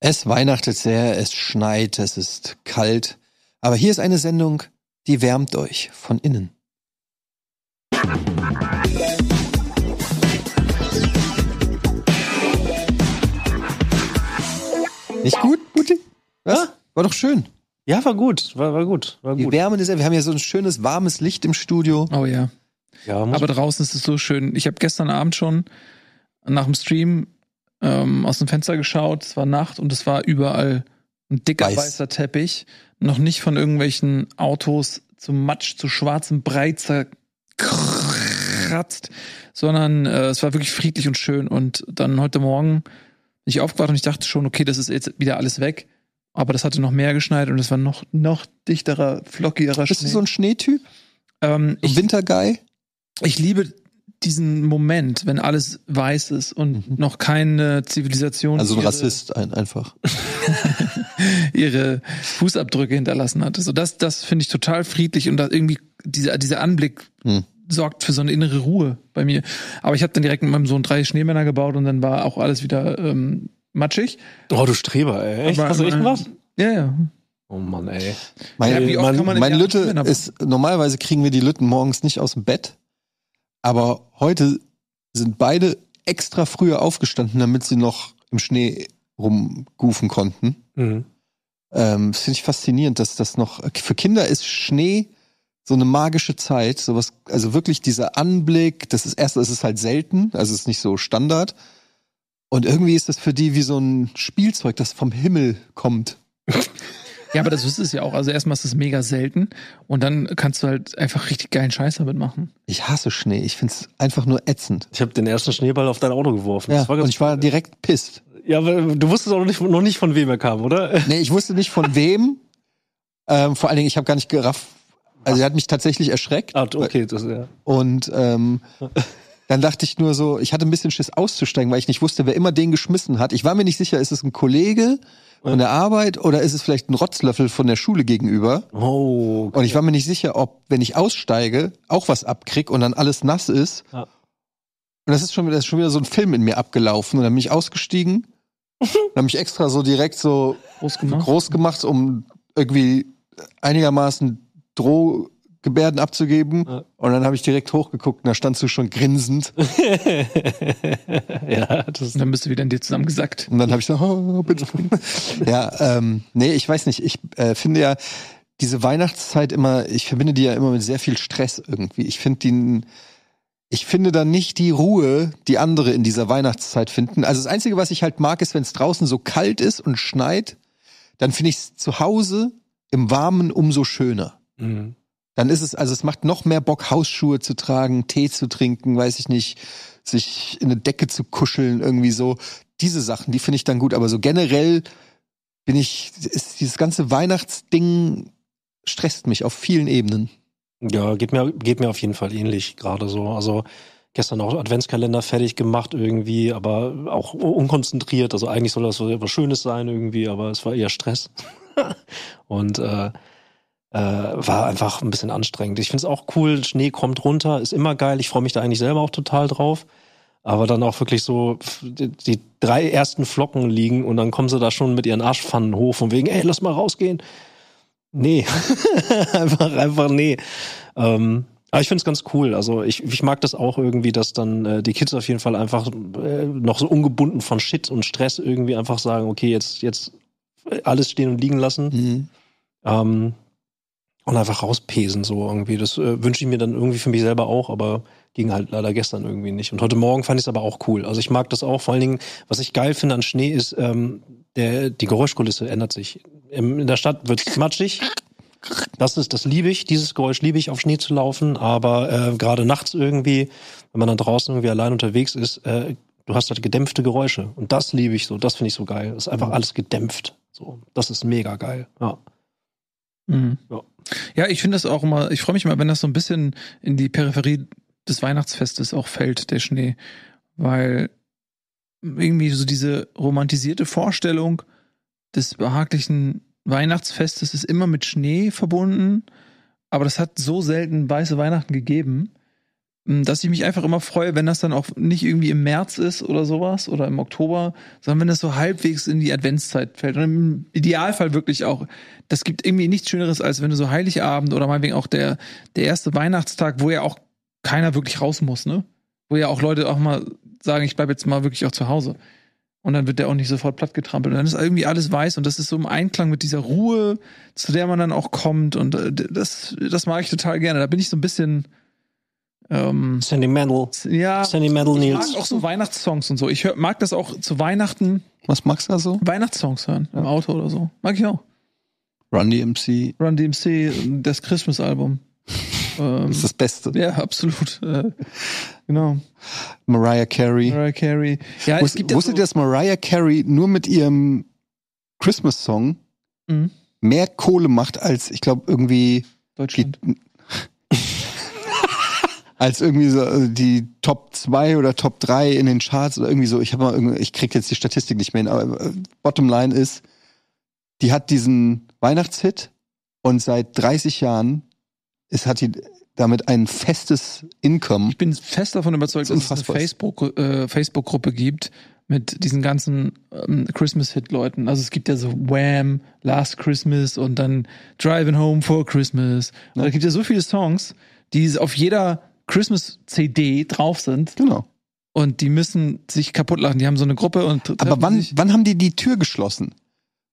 Es weihnachtet sehr, es schneit, es ist kalt. Aber hier ist eine Sendung, die wärmt euch von innen. Nicht gut, Mutti? Was? War doch schön. Ja, war gut, war, war gut, war Die gut. Wärme ist ja, wir haben ja so ein schönes warmes Licht im Studio. Oh ja. Ja, Aber draußen ist es so schön. Ich habe gestern Abend schon nach dem Stream ähm, aus dem Fenster geschaut. Es war Nacht und es war überall ein dicker Weiß. weißer Teppich. Noch nicht von irgendwelchen Autos zum Matsch, zu schwarzem Brei zerkratzt, sondern äh, es war wirklich friedlich und schön. Und dann heute Morgen bin ich aufgewacht und ich dachte schon, okay, das ist jetzt wieder alles weg. Aber das hatte noch mehr geschneit und es war noch, noch dichterer, flockigerer Bist du so ein Schneetyp? ähm, So ich, Winterguy? ich liebe diesen Moment, wenn alles weiß ist und noch keine Zivilisation Also ein ihre, Rassist ein, einfach. ihre Fußabdrücke hinterlassen hat. So das, das finde ich total friedlich und da irgendwie dieser, dieser Anblick Hm. sorgt für so eine innere Ruhe bei mir. Aber ich habe dann direkt mit meinem Sohn drei Schneemänner gebaut und dann war auch alles wieder ähm, matschig. oh, du Streber, ey. Echt? Aber- Hast du echt was? Ja, ja. Oh Mann, ey. Mein, Ja, mein, mein Lütte ist, normalerweise kriegen wir die Lütten morgens nicht aus dem Bett. Aber heute sind beide extra früher aufgestanden, damit sie noch im Schnee rumgufen konnten. Mhm. Ähm, das finde ich faszinierend, dass das noch, für Kinder ist Schnee so eine magische Zeit, sowas, also wirklich dieser Anblick, das ist erst, es ist halt selten, also es ist nicht so Standard. Und irgendwie ist das für die wie so ein Spielzeug, das vom Himmel kommt. Ja, aber das ist es ja auch. Also erstmal ist es mega selten und dann kannst du halt einfach richtig geilen Scheiß damit machen. Ich hasse Schnee, ich finde es einfach nur ätzend. Ich habe den ersten Schneeball auf dein Auto geworfen. Ja, Das war und ich war direkt pisst. ja, aber du wusstest auch noch nicht, noch nicht von wem er kam, oder? Nee, ich wusste nicht von wem. Ähm, vor allen Dingen, ich habe gar nicht gerafft. Also er hat mich tatsächlich erschreckt. Ah, okay, das ja. Und ähm, dann dachte ich nur so, ich hatte ein bisschen Schiss auszusteigen, weil ich nicht wusste, wer immer den geschmissen hat. Ich war mir nicht sicher, ist es ein Kollege von der Arbeit oder ist es vielleicht ein Rotzlöffel von der Schule gegenüber? Oh, Und ich war mir nicht sicher, ob, wenn ich aussteige, auch was abkrieg und dann alles nass ist. Ja. Und das ist schon wieder, das ist schon wieder so ein Film in mir abgelaufen. Und dann bin ich ausgestiegen und habe mich extra so direkt so Groß gemacht. groß gemacht, um irgendwie einigermaßen Drohgebärden abzugeben. Ja. Und dann habe ich direkt hochgeguckt und da standst du schon grinsend. ja, das Und dann bist du wieder in dir zusammengesackt. Und dann habe ich so, oh, bitte. ja, ähm, nee, ich weiß nicht. Ich äh, finde ja diese Weihnachtszeit immer, ich verbinde die ja immer mit sehr viel Stress irgendwie. Ich finde den, ich finde da nicht die Ruhe, die andere in dieser Weihnachtszeit finden. Also das Einzige, was ich halt mag, ist, wenn es draußen so kalt ist und schneit, dann finde ich es zu Hause im Warmen umso schöner. Mhm. Dann ist es, also es macht noch mehr Bock, Hausschuhe zu tragen, Tee zu trinken, weiß ich nicht, sich in eine Decke zu kuscheln, irgendwie so. Diese Sachen, die finde ich dann gut, aber so generell bin ich, ist dieses ganze Weihnachtsding stresst mich auf vielen Ebenen. Ja, geht mir, geht mir auf jeden Fall ähnlich gerade so. Also gestern auch Adventskalender fertig gemacht irgendwie, aber auch unkonzentriert. Also eigentlich soll das etwas Schönes sein irgendwie, aber es war eher Stress. Und äh, äh, war einfach ein bisschen anstrengend. Ich finde es auch cool, Schnee kommt runter, ist immer geil. Ich freue mich da eigentlich selber auch total drauf. Aber dann auch wirklich so die, drei ersten Flocken liegen und dann kommen sie da schon mit ihren Arschpfannen hoch von wegen, ey, lass mal rausgehen. Nee, einfach, einfach nee. Ähm, aber ich finde es ganz cool. Also ich, ich mag das auch irgendwie, dass dann äh, die Kids auf jeden Fall einfach äh, noch so ungebunden von Shit und Stress irgendwie einfach sagen, okay, jetzt, jetzt alles stehen und liegen lassen. Mhm. Ähm, und einfach rauspesen so irgendwie. Das äh, wünsche ich mir dann irgendwie für mich selber auch, aber ging halt leider gestern irgendwie nicht. Und heute Morgen fand ich es aber auch cool. Also ich mag das auch. Vor allen Dingen, was ich geil finde an Schnee ist, ähm, der, die Geräuschkulisse ändert sich. Im, in der Stadt wird matschig. Das ist, das liebe ich. Dieses Geräusch liebe ich, auf Schnee zu laufen. Aber äh, gerade nachts irgendwie, wenn man dann draußen irgendwie allein unterwegs ist, äh, du hast halt gedämpfte Geräusche. Und das liebe ich so. Das finde ich so geil. Das ist einfach alles gedämpft. So, das ist mega geil. Ja. Mhm. Ja. Ja, ich finde das auch immer, ich freue mich immer, wenn das so ein bisschen in die Peripherie des Weihnachtsfestes auch fällt, der Schnee. Weil irgendwie so diese romantisierte Vorstellung des behaglichen Weihnachtsfestes ist immer mit Schnee verbunden. Aber das hat so selten weiße Weihnachten gegeben. M, dass ich mich einfach immer freue, wenn das dann auch nicht irgendwie im März ist oder sowas oder im Oktober, sondern wenn das so halbwegs in die Adventszeit fällt. Und im Idealfall wirklich auch. Das gibt irgendwie nichts Schöneres, als wenn du so Heiligabend oder meinetwegen auch der, der erste Weihnachtstag, wo ja auch keiner wirklich raus muss, ne? Wo ja auch Leute auch mal sagen, ich bleib jetzt mal wirklich auch zu Hause. Und dann wird der auch nicht sofort plattgetrampelt. Und dann ist irgendwie alles weiß und das ist so im Einklang mit dieser Ruhe, zu der man dann auch kommt. Und äh, das, das mag ich total gerne. Da bin ich so ein bisschen, ähm, Sentimental. ja, Sentimental ich mag Nils. auch so Weihnachtssongs und so. Ich hör, mag das auch zu Weihnachten, Was magst du da so? Weihnachtssongs hören, im Auto oder so. Mag ich auch. Run DMC Run DMC, das Christmas-Album. ähm, ist das Beste. ja, absolut. Äh, genau. Mariah Carey. Mariah Carey. Ja, es Wus gibt ja wusstet so, ihr, dass Mariah Carey nur mit ihrem Christmas-Song Mhm. mehr Kohle macht als, ich glaube, irgendwie Deutschland. Als irgendwie so äh, die Top 2 oder Top 3 in den Charts oder irgendwie so. Ich habe mal irgendwie, ich krieg jetzt die Statistik nicht mehr hin, aber äh, Bottomline ist, die hat diesen Weihnachtshit und seit 30 Jahren ist, hat die damit ein festes Income. Ich bin fest davon überzeugt, Das dass es eine. Facebook, äh, Facebook-Gruppe gibt mit diesen ganzen ähm, Christmas-Hit-Leuten. Also es gibt ja so Wham, Last Christmas und dann Driving Home for Christmas. Und da gibt ja so viele Songs, die auf jeder Christmas-CD drauf sind Genau. und die müssen sich kaputt lachen. Die haben so eine Gruppe und Aber wann, sich. wann haben die die Tür geschlossen?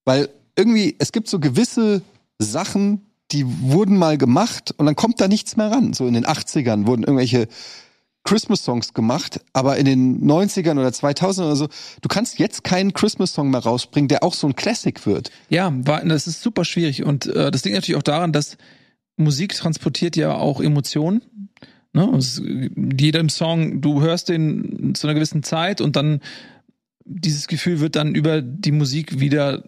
Weil irgendwie, es gibt so gewisse Sachen, die wurden mal gemacht und dann kommt da nichts mehr ran. So in den 80ern wurden irgendwelche Christmas-Songs gemacht, aber in den 90ern oder 2000 oder so, du kannst jetzt keinen Christmas-Song mehr rausbringen, der auch so ein Classic wird. Ja, das ist super schwierig. Und äh, das liegt natürlich auch daran, dass Musik transportiert ja auch Emotionen. Ne? Es, jedem Song, du hörst den zu einer gewissen Zeit und dann dieses Gefühl wird dann über die Musik wieder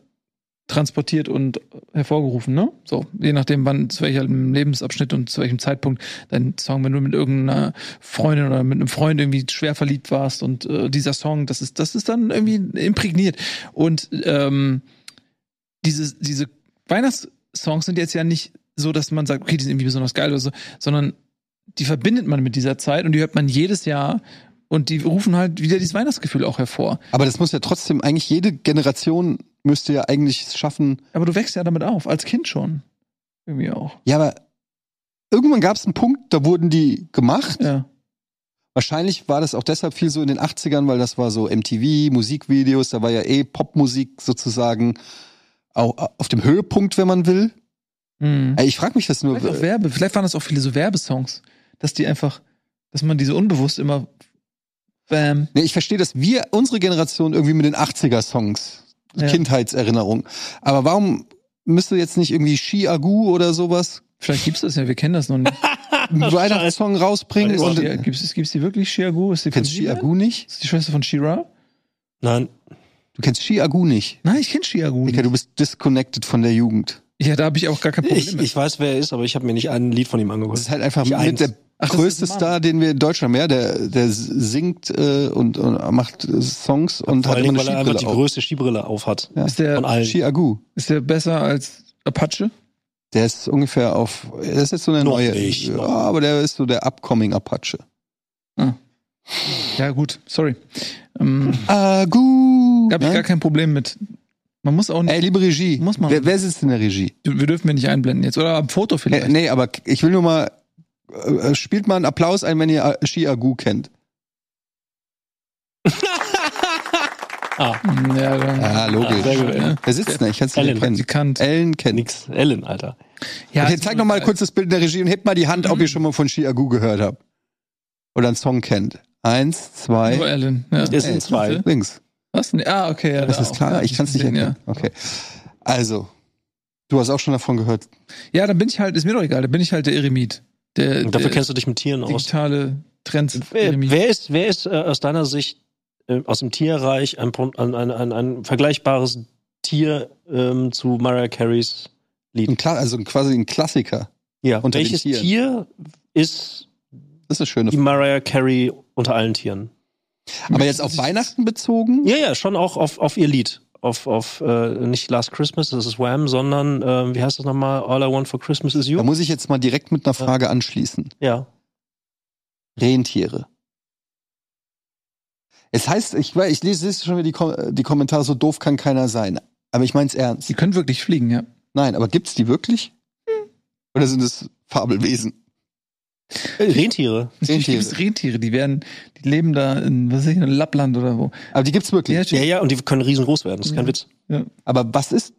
transportiert und hervorgerufen, ne? So, je nachdem, wann, zu welchem Lebensabschnitt und zu welchem Zeitpunkt dein Song, wenn du mit irgendeiner Freundin oder mit einem Freund irgendwie schwer verliebt warst und äh, dieser Song, das ist, das ist dann irgendwie imprägniert. Und ähm, diese, diese Weihnachtssongs sind jetzt ja nicht so, dass man sagt, okay, die sind irgendwie besonders geil oder so, sondern die verbindet man mit dieser Zeit und die hört man jedes Jahr und die rufen halt wieder dieses Weihnachtsgefühl auch hervor. Aber das muss ja trotzdem, eigentlich jede Generation müsste ja eigentlich es schaffen. Aber du wächst ja damit auf, als Kind schon. Irgendwie auch. Ja, aber irgendwann gab es einen Punkt, da wurden die gemacht. Ja. Wahrscheinlich war das auch deshalb viel so in den 80ern, weil das war so MTV, Musikvideos, da war ja eh Popmusik sozusagen auch auf dem Höhepunkt, wenn man will. Mhm. Ich frage mich das nur. Vielleicht auch Werbe, vielleicht waren das auch viele so Werbesongs, dass die einfach, dass man diese unbewusst immer Bam. Nee, ich verstehe, dass wir, unsere Generation, irgendwie mit den 80er-Songs, Ja. Kindheitserinnerung. Aber warum müsste jetzt nicht irgendwie Shi Agu oder sowas Vielleicht gibt's das ja, wir kennen das noch nicht. einen Weihnachtssong rausbringen? Und, die, gibt's, es- gibt's die wirklich Shiagu? Ist die kennst Shi Shira? Agu nicht? Ist die Schwester von Shira? Nein, Du kennst Shi Agu nicht. Nein, ich kenn Shiagu. Nicht. du bist disconnected von der Jugend. Ja, da habe ich auch gar kein Problem ich, mit. ich weiß, wer er ist, aber ich habe mir nicht ein Lied von ihm Das angehört. ist halt einfach mit eins. der Ach, größte. Star, den wir in Deutschland haben. Ja, der, der singt äh, und, und macht äh, Songs und Vor hat allen immer Dingen, eine weil er einfach die Skibrille auf. größte Skibrille aufhat. Ja. ist, der, Von allen. Shi Agu. ist der besser als Apache? Der ist ungefähr auf, das ist jetzt so eine Noch neue, nicht, ja, aber der ist so der upcoming Apache. Ja, gut, sorry. Ähm, Agu! habe ich gar kein Problem mit. Man muss auch nicht. Ey, liebe Regie, Muss man. wer, wer sitzt in der Regie? Wir dürfen wir nicht einblenden jetzt. Oder am Foto Nee, vielleicht. nee, aber ich will nur mal, äh, spielt mal einen Applaus ein, wenn ihr äh, Shi Agu kennt. Ah, Ja, dann, Ja, logisch. sehr gut. Ja. Wer sitzt denn? Ich kann es nicht Ellen. erkennen. Praktikant. Ellen kennt. nix. Ellen, Alter. Ja, okay, ist zeig noch mal kurz das Bild in der Regie und hebt mal die Hand, ob Mhm. ihr schon mal von Shi Agu gehört habt. Oder einen Song kennt. Eins, Nur zwei, Ellen. Ja. Es sind zwei. links. Was? Nee, Ah, okay. Ja, Das da ist auch. klar, Ja, ich kann es nicht erkennen. Okay. Also, du hast auch schon davon gehört. Ja. ja, dann bin ich halt, ist mir doch egal, dann bin ich halt der Eremit. Der, Und dafür der kennst du dich mit Tieren aus. digitale Trends. Wer, wer ist, wer ist äh, aus deiner Sicht äh, aus dem Tierreich ein, ein, ein, ein, ein vergleichbares Tier ähm, zu Mariah Careys Lied? Ein also quasi ein Klassiker. Ja. unter Welches. Tier ist Das ist eine schöne die Mariah Carey unter allen Tieren? Aber jetzt auf Weihnachten bezogen? Ja, ja, schon auch auf, auf ihr Lied. Auf, auf äh, nicht Last Christmas, das ist Wham, sondern, ähm, wie heißt das nochmal? All I Want for Christmas is You? Da muss ich jetzt mal direkt mit einer Frage anschließen. Ja. Rentiere. Es heißt, ich, weiß, ich lese schon wieder die, Kom die Kommentare, so doof kann keiner sein. Aber ich mein's ernst. Die können wirklich fliegen, ja. Nein, aber gibt's die wirklich? Oder sind es Fabelwesen? Äh, Rentiere. Natürlich gibt es Rentiere, die werden, die leben da in, was weiß ich, in Lappland oder wo. Aber die gibt's wirklich. Ja, ja, und die können riesengroß werden. Das ist kein Ja. Witz. Aber was ist?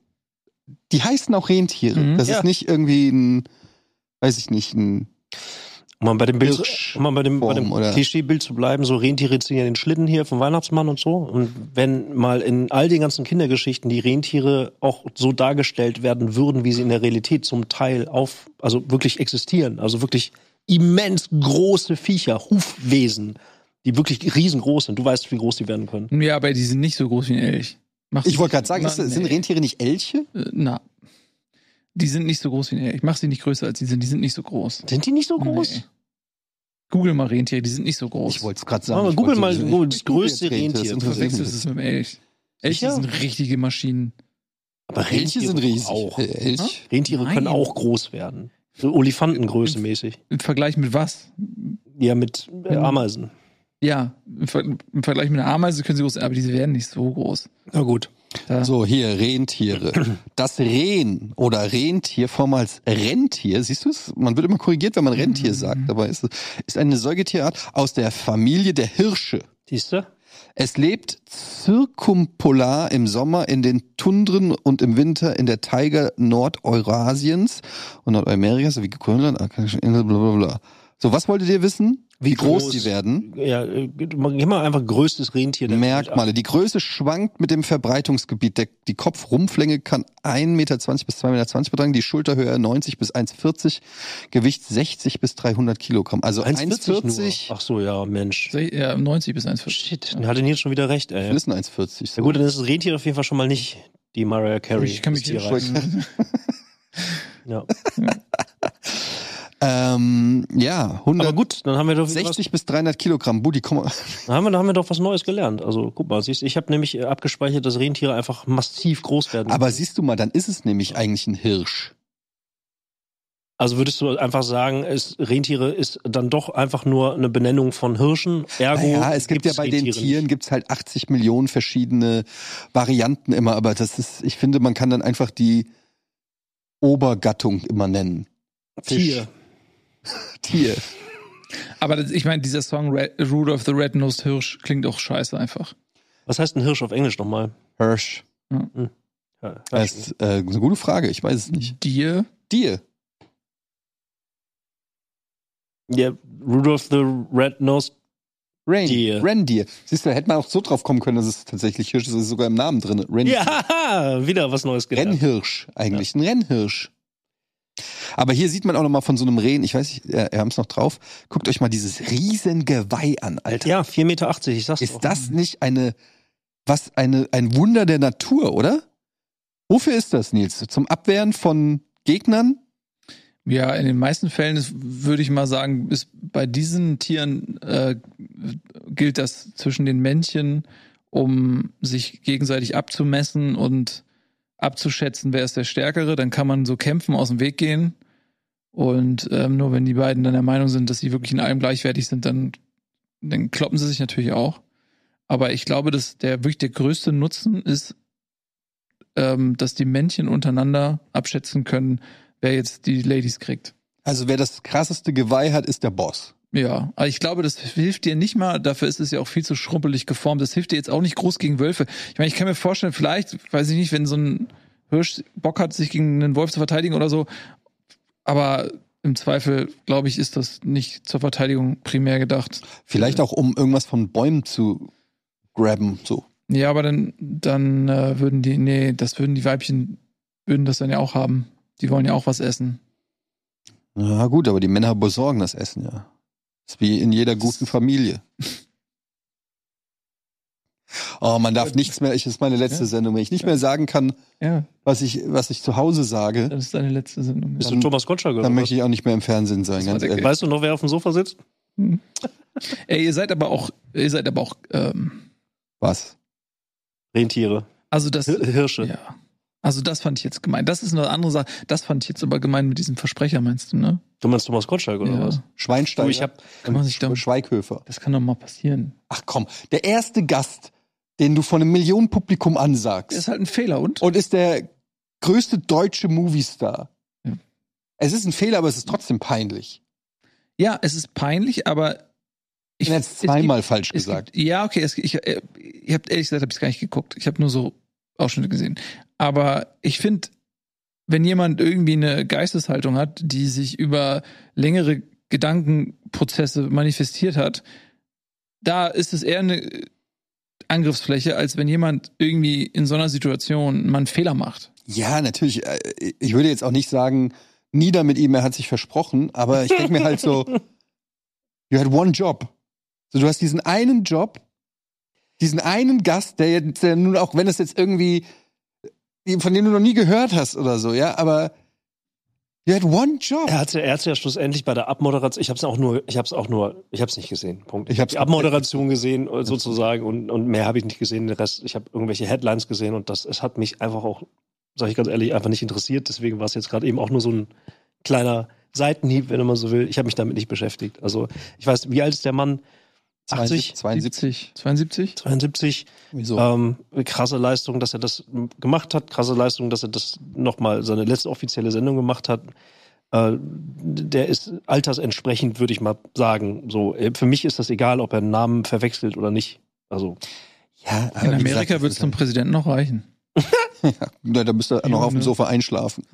Die heißen auch Rentiere. Mhm. Das Ja. ist nicht irgendwie ein, weiß ich nicht, ein Um mal bei dem Bild, um mal bei dem, bei dem? Klischeebild zu bleiben, so Rentiere ziehen ja den Schlitten hier vom Weihnachtsmann und so. Und wenn mal in all den ganzen Kindergeschichten die Rentiere auch so dargestellt werden würden, wie sie in der Realität zum Teil auf, also wirklich existieren, also wirklich immens große Viecher, Hufwesen, die wirklich riesengroß sind. Du weißt, wie groß die werden können. Ja, aber die sind nicht so groß wie ein Elch. Mach Ich wollte gerade sagen, Na, ist, sind nee. Rentiere nicht Elche? Äh, Na. Die sind nicht so groß wie ein Elch. Ich mach sie nicht größer als sie sind. Die sind nicht so groß. Sind die nicht so groß? Nee. Google mal Rentiere, die sind nicht so groß. Ich wollte es gerade sagen. Ich Google mal so- das größte Rentier. Du verwechselst es mit dem Elch. Elche Sicher? sind richtige Maschinen. Aber. Elche sind riesig. Auch. Äh, Elch? Rentiere Nein. können auch groß werden. So Olifantengröße mäßig. Im Vergleich mit was? Ja, mit äh. Ameisen. Ja, im, Ver im Vergleich mit einer Ameise können sie groß sein, aber diese werden nicht so groß. Na gut. Da. So, hier, Rentiere. Das Rehen oder Rentier, vormals Rentier, siehst du es? Man wird immer korrigiert, wenn man Rentier Mhm. sagt, aber es ist eine Säugetierart aus der Familie der Hirsche. Siehst du? Es lebt zirkumpolar im Sommer in den Tundren und im Winter in der Taiga Nordeurasiens und Nordamerikas sowie Grönland, Insel, bla bla bla. So, was wolltet ihr wissen? Wie, groß, groß? die werden? Ja, äh, gib mal einfach größtes Rentier. Merkmale. Die Größe schwankt mit dem Verbreitungsgebiet. Der, die Kopfrumpflänge kann 1,20 Meter bis 2,20 Meter betragen, die Schulterhöhe 90 bis 1,40, Gewicht 60 bis 300 Kilogramm. Also 1,40 nur. 1,40. Ach so, ja, Mensch. Ja, 90 bis 1,40. Shit, dann hat er jetzt schon wieder recht, ey. Das ist ein 1,40. Ja So. gut, dann ist das Rentier auf jeden Fall schon mal nicht die Mariah Carey. Ich kann mich hier schweigen. Ja. Ähm, ja, Aber 160 gut, dann haben wir doch was, bis 300 Kilogramm. Buddy, komm mal. dann haben wir, dann haben wir doch was Neues gelernt. Also guck mal, siehst, ich habe nämlich äh, abgespeichert, dass Rentiere einfach massiv groß werden. Aber siehst du mal, dann ist es nämlich eigentlich ein Hirsch. Also würdest du einfach sagen, es, Rentiere ist dann doch einfach nur eine Benennung von Hirschen? Ergo ja, es gibt ja bei den Rentiere Tieren nicht. gibt's halt 80 Millionen verschiedene Varianten immer, aber das ist, ich finde, man kann dann einfach die Obergattung immer nennen. Tier. Tier. Aber das, ich meine, dieser Song Red, Rudolph the Red-Nosed Hirsch klingt auch scheiße einfach. Was heißt ein Hirsch auf Englisch nochmal? Hirsch. Ja, Das ist äh, eine gute Frage, ich weiß es nicht. Dir? Dir. ja, Rudolph the Red-Nosed Rain. Deer. Reindeer. Siehst du, da hätte man auch so drauf kommen können, dass es tatsächlich Hirsch ist. Das ist sogar im Namen drin. Reindeer. Ja, wieder was Neues gelernt. Rennhirsch, eigentlich. Ein Rennhirsch. Aber hier sieht man auch noch mal von so einem Rehen, ich weiß nicht, äh, wir haben es noch drauf. Guckt euch mal dieses riesen Geweih an, Alter. Ja, 4,80 Meter, ich sag's doch. Ist das nicht eine, was, eine, ein Wunder der Natur, oder? Wofür ist das, Nils? Zum Abwehren von Gegnern? Ja, in den meisten Fällen ist, würde ich mal sagen, ist bei diesen Tieren äh, gilt das zwischen den Männchen, um sich gegenseitig abzumessen und abzuschätzen, wer ist der Stärkere. Dann kann man so kämpfen, aus dem Weg gehen. Und ähm, nur wenn die beiden dann der Meinung sind, dass sie wirklich in allem gleichwertig sind, dann, dann kloppen sie sich natürlich auch. Aber ich glaube, dass der wirklich der größte Nutzen ist, ähm, dass die Männchen untereinander abschätzen können, wer jetzt die Ladies kriegt. Also wer das krasseste Geweih hat, ist der Boss. Ja, aber ich glaube, das hilft dir nicht mal, dafür ist es ja auch viel zu schrumpelig geformt. Das hilft dir jetzt auch nicht groß gegen Wölfe. Ich meine, ich kann mir vorstellen, vielleicht, weiß ich nicht, wenn so ein Hirsch Bock hat, sich gegen einen Wolf zu verteidigen oder so, aber im Zweifel, glaube ich, ist das nicht zur Verteidigung primär gedacht. Vielleicht auch, um irgendwas von Bäumen zu grabben, so. Ja, aber dann, dann äh, würden die, nee, das würden die Weibchen, würden das dann ja auch haben. Die wollen ja auch was essen. Na gut, aber die Männer besorgen das Essen, ja. Ist wie in jeder guten Familie. Oh, man darf nichts mehr, ich das ist meine letzte Ja. Sendung, wenn ich nicht mehr sagen kann, Ja, was ich, was ich zu Hause sage, das ist deine letzte Sendung. Bist du Thomas Gottschalk oder dann möchte ich auch nicht mehr im Fernsehen sein, ganz ehrlich. Weißt du noch, wer auf dem Sofa sitzt? Ey, ihr seid aber auch, ihr seid aber auch, ähm, Was? Rentiere. also das, Hir- Hirsche. ja. Also das fand ich jetzt gemein. Das ist eine andere Sache. Das fand ich jetzt aber gemein mit diesem Versprecher, meinst du, ne? Du meinst Thomas Gottschalk oder Ja. was? Schweinsteiger Du, ich hab- Kann man sich da- und Schweighöfer. Das kann doch mal passieren. Ach komm, der erste Gast, den du von einem Millionenpublikum ansagst, ist halt ein Fehler und? und ist der größte deutsche Moviestar. Ja. Es ist ein Fehler, aber es ist trotzdem peinlich. Ja, es ist peinlich, aber Ich habe zweimal gibt- falsch es gesagt. Gibt, ja, okay, es, ich, äh, ich habe ehrlich gesagt, habe ich gar nicht geguckt. Ich habe nur so Ausschnitte gesehen. Aber ich finde, wenn jemand irgendwie eine Geisteshaltung hat, die sich über längere Gedankenprozesse manifestiert hat, da ist es eher eine Angriffsfläche, als wenn jemand irgendwie in so einer Situation mal einen Fehler macht. Ja, natürlich. äh, Ich würde jetzt auch nicht sagen, nieder mit ihm, er hat sich versprochen, aber ich denke mir halt so, you had one job. So, du hast diesen einen Job, diesen einen Gast, der jetzt, der nun auch, wenn es jetzt irgendwie, von dem du noch nie gehört hast oder so, ja, aber you had one job. Er hat ja, er hat's ja schlussendlich bei der Abmoderation, ich habe es auch nur, ich habe es auch nur, ich habe es nicht gesehen. Punkt. Ich hab's die Abmoderation gesehen äh, sozusagen und, und mehr habe ich nicht gesehen. Den Rest, ich habe irgendwelche Headlines gesehen und das, es hat mich einfach auch, sage ich ganz ehrlich, einfach nicht interessiert. Deswegen war es jetzt gerade eben auch nur so ein kleiner Seitenhieb, wenn man so will. Ich habe mich damit nicht beschäftigt. Also ich weiß, wie alt ist der Mann? 80, 72. 72? 72. Wieso? Ähm, krasse Leistung, dass er das gemacht hat. Krasse Leistung, dass er das nochmal seine letzte offizielle Sendung gemacht hat. Äh, der ist altersentsprechend, würde ich mal sagen. So, äh, für mich ist das egal, ob er einen Namen verwechselt oder nicht. Also, ja, aber In Amerika wird es zum Präsidenten noch reichen. Ja, da müsste er noch auf dem Junge. Sofa einschlafen.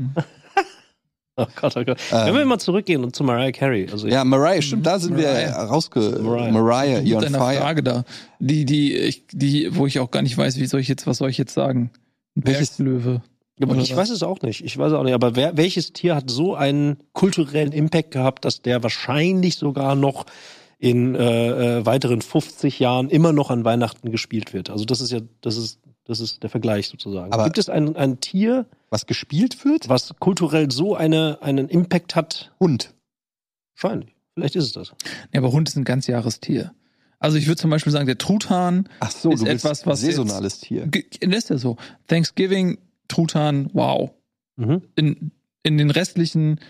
oh Gott, oh Gott. Ähm. Wenn wir mal zurückgehen und zu Mariah Carey. Also, Ja, Mariah, stimmt, da sind wir Mariah. rausge... Mariah. Mariah, you're on deiner fire. Frage da, die, die, ich, die, wo ich auch gar nicht weiß, wie soll ich jetzt, was soll ich jetzt sagen? Ein Welches- Berglöwe. aber ich was? weiß es auch nicht. Ich weiß auch nicht. Aber wer, welches Tier hat so einen kulturellen Impact gehabt, dass der wahrscheinlich sogar noch in äh, äh, weiteren 50 Jahren immer noch an Weihnachten gespielt wird? Also das ist ja, das ist, das ist der Vergleich sozusagen. Aber- Gibt es ein, ein Tier, Was gespielt wird? was kulturell so eine, einen Impact hat? Hund. Wahrscheinlich. Vielleicht ist es das. Ja, aber Hund ist ein ganz Jahrestier. Also ich würde zum Beispiel sagen, der Truthahn, Ach so, Ist etwas, was saisonales Tier. ist ja so. Thanksgiving, Truthahn, wow. Mhm. In, in den restlichen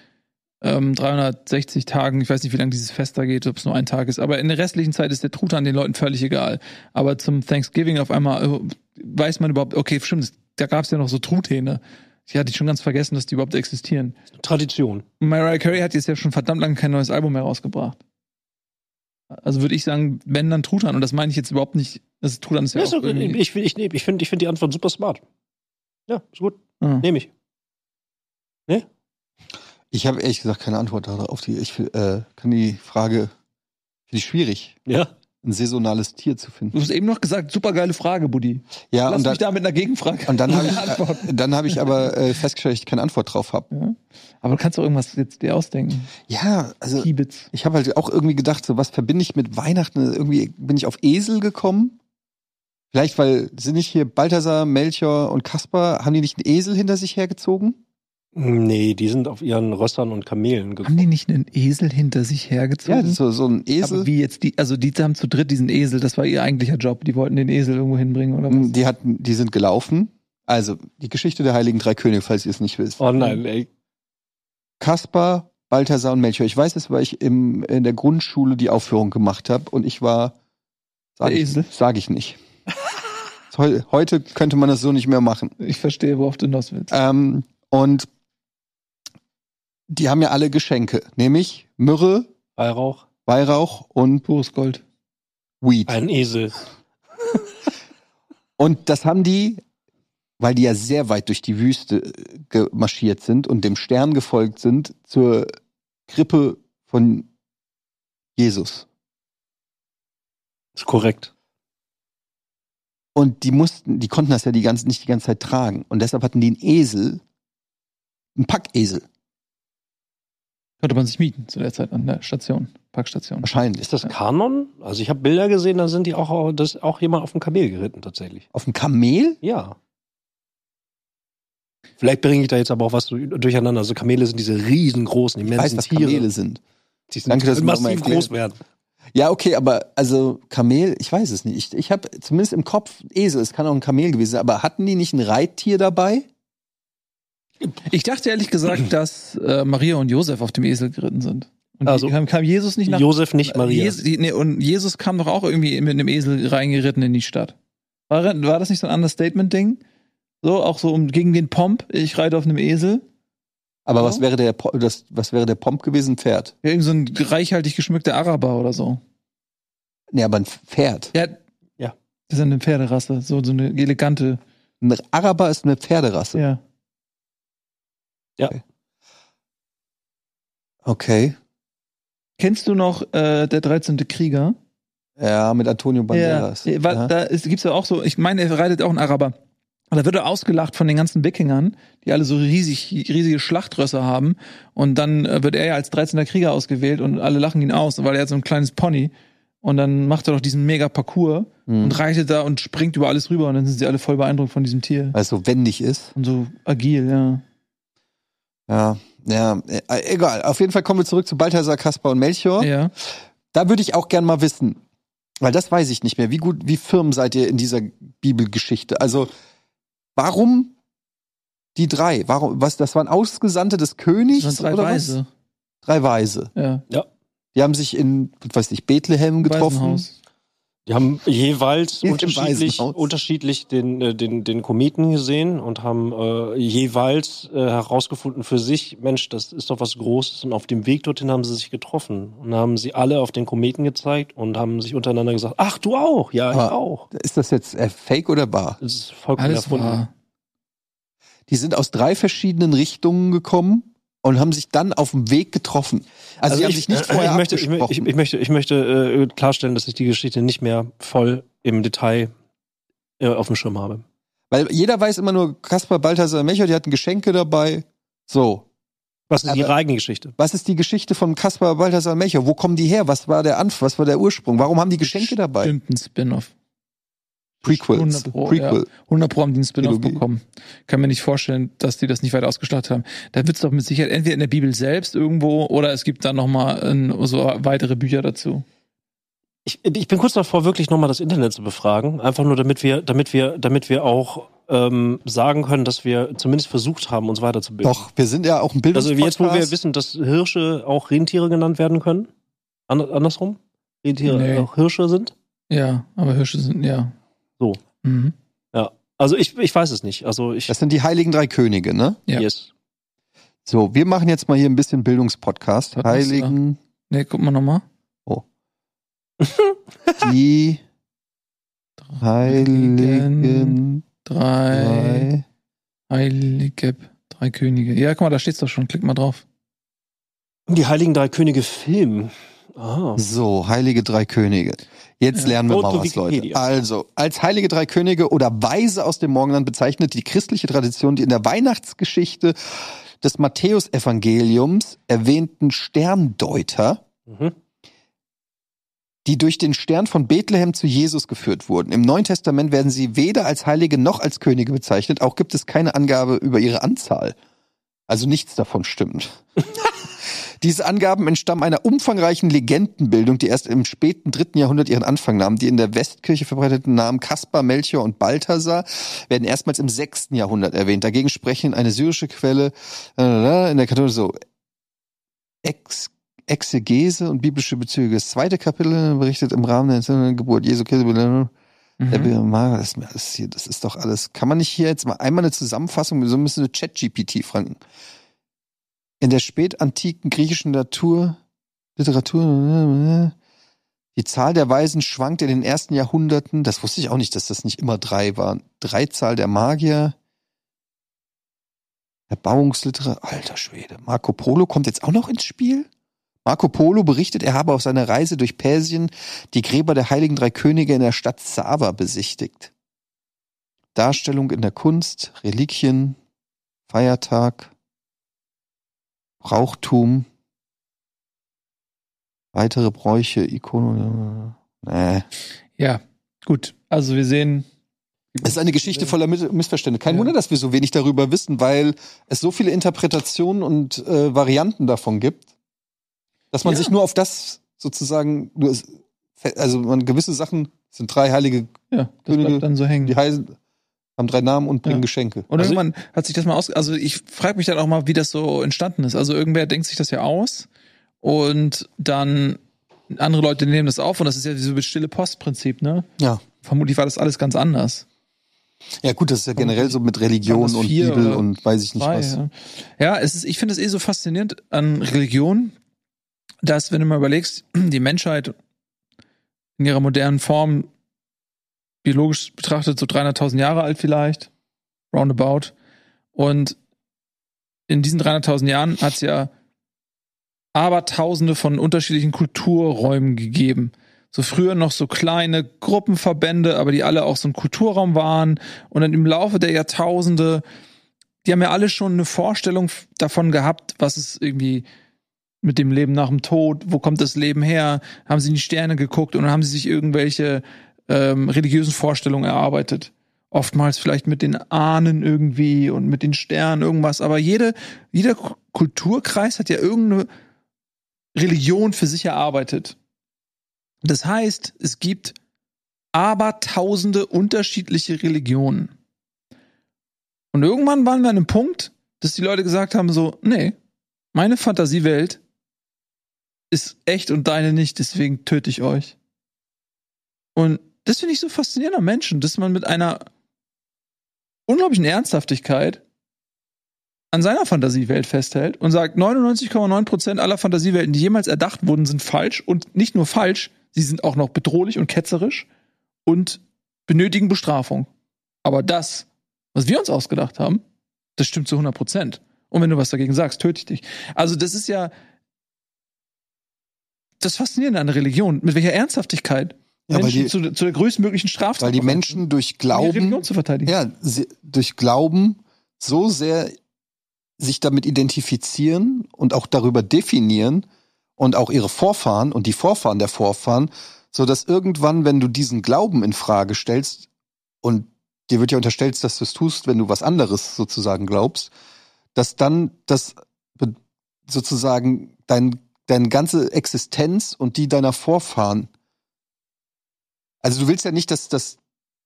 ähm, 360 Tagen, ich weiß nicht, wie lange dieses Fest da geht, ob es nur ein Tag ist, aber in der restlichen Zeit ist der Truthahn den Leuten völlig egal. Aber zum Thanksgiving auf einmal äh, weiß man überhaupt, okay, stimmt, da gab es ja noch so Truthähne. Ich hatte schon ganz vergessen, dass die überhaupt existieren. Tradition. Mariah Carey hat jetzt ja schon verdammt lange kein neues Album mehr rausgebracht. Also würde ich sagen, wenn dann Truthahn. Und das meine ich jetzt überhaupt nicht. Das Truthahn ist ja, Ja, ist auch okay. irgendwie- Ich, ich, ich, ich finde ich find die Antwort super smart. Ja, ist gut. Ah. Nehme ich. Ich habe ehrlich gesagt keine Antwort darauf. Die, ich äh, kann die Frage, finde ich schwierig, Ja. ein saisonales Tier zu Du finden. hast eben noch gesagt, super geile Frage, Buddy. Ja, Lass und dann, mich da mit einer Gegenfrage. und dann habe ich, äh, dann hab ich aber äh, festgestellt, dass ich keine Antwort drauf habe. Ja. Aber du kannst doch irgendwas jetzt dir ausdenken. Ja, also Kiebitz. ich habe halt auch irgendwie gedacht, so was verbinde ich mit Weihnachten? Irgendwie bin ich auf Esel gekommen. Vielleicht, weil sind nicht hier Balthasar, Melchior und Kaspar, haben die nicht einen Esel hinter sich hergezogen? Nee, die sind auf ihren Rössern und Kamelen Haben gekommen. die nicht einen Esel hinter sich hergezogen? Ja, das ist so, so ein Esel. Aber wie jetzt die, also die haben zu dritt diesen Esel, das war ihr eigentlicher Job. Die wollten den Esel irgendwo hinbringen oder was? Die hatten, die sind gelaufen. Also die Geschichte der Heiligen Drei Könige, falls ihr es nicht wisst. Oh nein, ey. Kaspar, Balthasar und Melchior. Ich weiß es, weil ich im, in der Grundschule die Aufführung gemacht habe und ich war, sag Der ich, Esel. sag ich nicht. Heu- Heute könnte man das so nicht mehr machen. Ich verstehe, worauf du hinaus willst. Ähm, und die haben ja alle Geschenke, nämlich Myrrhe, Weihrauch, Weihrauch und Pures Gold. Weed. ein Esel. Und das haben die, weil die ja sehr weit durch die Wüste äh, gemarschiert sind und dem Stern gefolgt sind, zur Krippe von Jesus. Ist korrekt. Und die mussten, die konnten das ja die ganze, nicht die ganze Zeit tragen. Und deshalb hatten die einen Esel, einen Packesel, Konnte man sich mieten zu der Zeit an der Station, Parkstation. wahrscheinlich. Ist das Kanon? Also ich habe Bilder gesehen, da sind die auch, das ist auch jemand auf dem Kamel geritten tatsächlich. Auf dem Kamel? Ja. Vielleicht bringe ich da jetzt aber auch was du- durcheinander. Also Kamele sind diese riesengroßen, Ich weiß, immensen was Tiere. Kamele sind. Die sind Danke, dass du mir massiv groß werden. Ja, okay, aber also Kamel, ich weiß es nicht. Ich, ich habe zumindest im Kopf Esel, es kann auch ein Kamel gewesen sein, aber hatten die nicht ein Reittier dabei? Ich dachte ehrlich gesagt, dass äh, Maria und Josef auf dem Esel geritten sind. Und Also, kam, kam Jesus nicht nach Josef nicht, Maria. Jesus, nee, und Jesus kam doch auch irgendwie mit einem Esel reingeritten in die Stadt. War, war das nicht so ein Understatement-Ding? So, auch so um, gegen den Pomp, ich reite auf einem Esel. Aber Ja. was wäre der, das, was wäre der Pomp gewesen? Pferd. Ja, Irgend so ein reichhaltig geschmückter Araber oder so. Nee, aber ein Pferd. Ja. Ja. Das ist eine Pferderasse, so, so eine elegante, Ein Araber ist eine Pferderasse. ja. Okay. Kennst du noch äh, der 13. Krieger? Ja, mit Antonio Banderas. Ja, weil Ja. da ist, gibt's ja auch so, ich meine, er reitet auch ein Araber. Und da wird er ausgelacht von den ganzen Wikingern, die alle so riesig, riesige Schlachtrösser haben. Und dann äh, wird er ja als 13. Krieger ausgewählt und alle lachen ihn aus, weil er hat so ein kleines Pony. Und dann macht er doch diesen mega Parcours Hm. und reitet da und springt über alles rüber und dann sind sie alle voll beeindruckt von diesem Tier. Weil es so wendig ist. Und so agil, ja. Ja, ja, äh, egal. Auf jeden Fall kommen wir zurück zu Balthasar, Kaspar und Melchior. Ja. Da würde ich auch gern mal wissen, weil das weiß ich nicht mehr. Wie gut, wie firm seid ihr in dieser Bibelgeschichte? Also, warum die drei? Warum, was, das waren Ausgesandte des Königs? Das sind drei oder Weise. Was? Drei Weise. Ja. Die haben sich in, was weiß ich, Bethlehem getroffen. Waisenhaus. Die haben jeweils unterschiedlich, unterschiedlich den, äh, den, den Kometen gesehen und haben äh, jeweils äh, herausgefunden für sich, Mensch, das ist doch was Großes. Und auf dem Weg dorthin haben sie sich getroffen und haben sie alle auf den Kometen gezeigt und haben sich untereinander gesagt, ach, du auch, ja, ich Aber- auch. Ist das jetzt äh, Fake oder wahr? Das ist vollkommen Alles erfunden. wahr. Die sind aus drei verschiedenen Richtungen gekommen und haben sich dann auf dem Weg getroffen. Also, die haben sich nicht vorher ich möchte, ich, abgesprochen. ich, ich möchte, ich möchte äh, klarstellen, dass ich die Geschichte nicht mehr voll im Detail äh, auf dem Schirm habe. Weil jeder weiß immer nur, Kaspar, Balthasar, Melchior, die hatten Geschenke dabei. So. Was ist Aber- ihre eigene Geschichte? Was ist die Geschichte von Kaspar, Balthasar, Melchior? Wo kommen die her? Was war der Anf was war der Ursprung? Warum haben die Geschenke dabei? Stimmt, ein Spin-off. Prequels. 100 Pro, Prequel. 100 Pro haben die einen Spin-off bekommen. Kann mir nicht vorstellen, dass die das nicht weiter ausgeschlachtet haben. Da wird es doch mit Sicherheit entweder in der Bibel selbst irgendwo oder es gibt dann nochmal so weitere Bücher dazu. Ich, ich bin kurz davor, wirklich nochmal das Internet zu befragen. Einfach nur, damit wir, damit wir, damit wir auch ähm, sagen können, dass wir zumindest versucht haben, uns weiterzubilden. Doch, wir sind ja auch ein Also Bildungspodcast. jetzt, wo wir wissen, dass Hirsche auch Rentiere genannt werden können. An, andersrum? Rentiere Nee. auch Hirsche sind? Ja, aber Hirsche sind, ja. So. Mhm. Ja. Also ich, ich weiß es nicht. Also ich. Das sind die heiligen drei Könige, ne? Ja. Yes. So, wir machen jetzt mal hier ein bisschen Bildungspodcast. Da? Heiligen, Ne, guck mal nochmal. die Heiligen Drei, drei. Heilige, drei Könige. Ja, guck mal, da steht's doch schon. Klick mal drauf. Die Heiligen Drei Könige Film. Ah. So, heilige drei Könige. Jetzt lernen wir mal was, Leute. Also, als heilige drei Könige oder Weise aus dem Morgenland bezeichnet die christliche Tradition die in der Weihnachtsgeschichte des Matthäusevangeliums erwähnten Sterndeuter, Mhm. die durch den Stern von Bethlehem zu Jesus geführt wurden. Im Neuen Testament werden sie weder als Heilige noch als Könige bezeichnet. Auch gibt es keine Angabe über ihre Anzahl. Also nichts davon stimmt. Diese Angaben entstammen einer umfangreichen Legendenbildung, die erst im späten dritten Jahrhundert ihren Anfang nahm. Die in der Westkirche verbreiteten Namen Kaspar, Melchior und Balthasar werden erstmals im sechsten Jahrhundert erwähnt. Dagegen sprechen eine syrische Quelle äh, in der katholischen so Ex Exegese und biblische Bezüge. Das zweite Kapitel berichtet im Rahmen der Geburt Jesu Christi. Mhm. Maher, das ist mir alles hier, das ist doch alles. Kann man nicht hier jetzt mal einmal eine Zusammenfassung, so müssen wir Chat-GPT fragen. In der spätantiken griechischen Natur, Literatur, die Zahl der Weisen schwankt in den ersten Jahrhunderten. Das wusste ich auch nicht, dass das nicht immer drei waren. Dreizahl der Magier. Erbauungsliteratur, alter Schwede. Marco Polo kommt jetzt auch noch ins Spiel? Marco Polo berichtet, er habe auf seiner Reise durch Persien die Gräber der heiligen drei Könige in der Stadt Sava besichtigt. Darstellung in der Kunst, Reliquien, Feiertag, Brauchtum, weitere Bräuche, Ikonen. Nee. Ja, gut. Also wir sehen. Es ist eine Geschichte voller Miss- Missverständnisse. Kein Ja. Wunder, dass wir so wenig darüber wissen, weil es so viele Interpretationen und äh, Varianten davon gibt, dass man Ja. sich nur auf das sozusagen, also man gewisse Sachen sind drei heilige Ja, das Könige, bleibt dann so hängen. die heißen, haben drei Namen und bringen Ja. Geschenke. Und Also- irgendwann hat sich das mal aus, also ich frage mich dann auch mal, wie das so entstanden ist. Also irgendwer denkt sich das ja aus und dann andere Leute nehmen das auf und das ist ja so das stille Postprinzip, ne? Ja. Vermutlich war das alles ganz anders. Ja, gut, das ist ja generell so mit Religion und Bibel und weiß ich nicht Zwei, was. ja. ja, es ist, ich finde es eh so faszinierend an Religion, dass, wenn du mal überlegst, die Menschheit in ihrer modernen Form biologisch betrachtet so 300.000 Jahre alt vielleicht, roundabout. Und in diesen 300.000 Jahren hat es ja abertausende von unterschiedlichen Kulturräumen gegeben. So früher noch so kleine Gruppenverbände, aber die alle auch so ein Kulturraum waren. Und dann im Laufe der Jahrtausende, die haben ja alle schon eine Vorstellung davon gehabt, was es irgendwie mit dem Leben nach dem Tod, wo kommt das Leben her? Haben sie in die Sterne geguckt und dann haben sie sich irgendwelche ähm, religiösen Vorstellungen erarbeitet. Oftmals vielleicht mit den Ahnen irgendwie und mit den Sternen irgendwas. Aber jede, jeder Kulturkreis hat ja irgendeine Religion für sich erarbeitet. Das heißt, es gibt aber tausende unterschiedliche Religionen. Und irgendwann waren wir an einem Punkt, dass die Leute gesagt haben so, nee, meine Fantasiewelt ist echt und deine nicht, deswegen töte ich euch. Und das finde ich so faszinierend am Menschen, dass man mit einer unglaublichen Ernsthaftigkeit an seiner Fantasiewelt festhält und sagt, 99,9% aller Fantasiewelten, die jemals erdacht wurden, sind falsch und nicht nur falsch, sie sind auch noch bedrohlich und ketzerisch und benötigen Bestrafung. Aber das, was wir uns ausgedacht haben, das stimmt zu 100%. Und wenn du was dagegen sagst, töte ich dich. Also das ist ja das Faszinierende an der Religion, mit welcher Ernsthaftigkeit Ja, Menschen die, zu, zu der größtmöglichen Straftat weil die Menschen durch um Glauben, zu verteidigen. ja, sie, durch Glauben so sehr sich damit identifizieren und auch darüber definieren und auch ihre Vorfahren und die Vorfahren der Vorfahren, so dass irgendwann, wenn du diesen Glauben in Frage stellst und dir wird ja unterstellt, dass du es tust, wenn du was anderes sozusagen glaubst, dass dann das sozusagen dein, deine ganze Existenz und die deiner Vorfahren also du willst ja nicht, dass, dass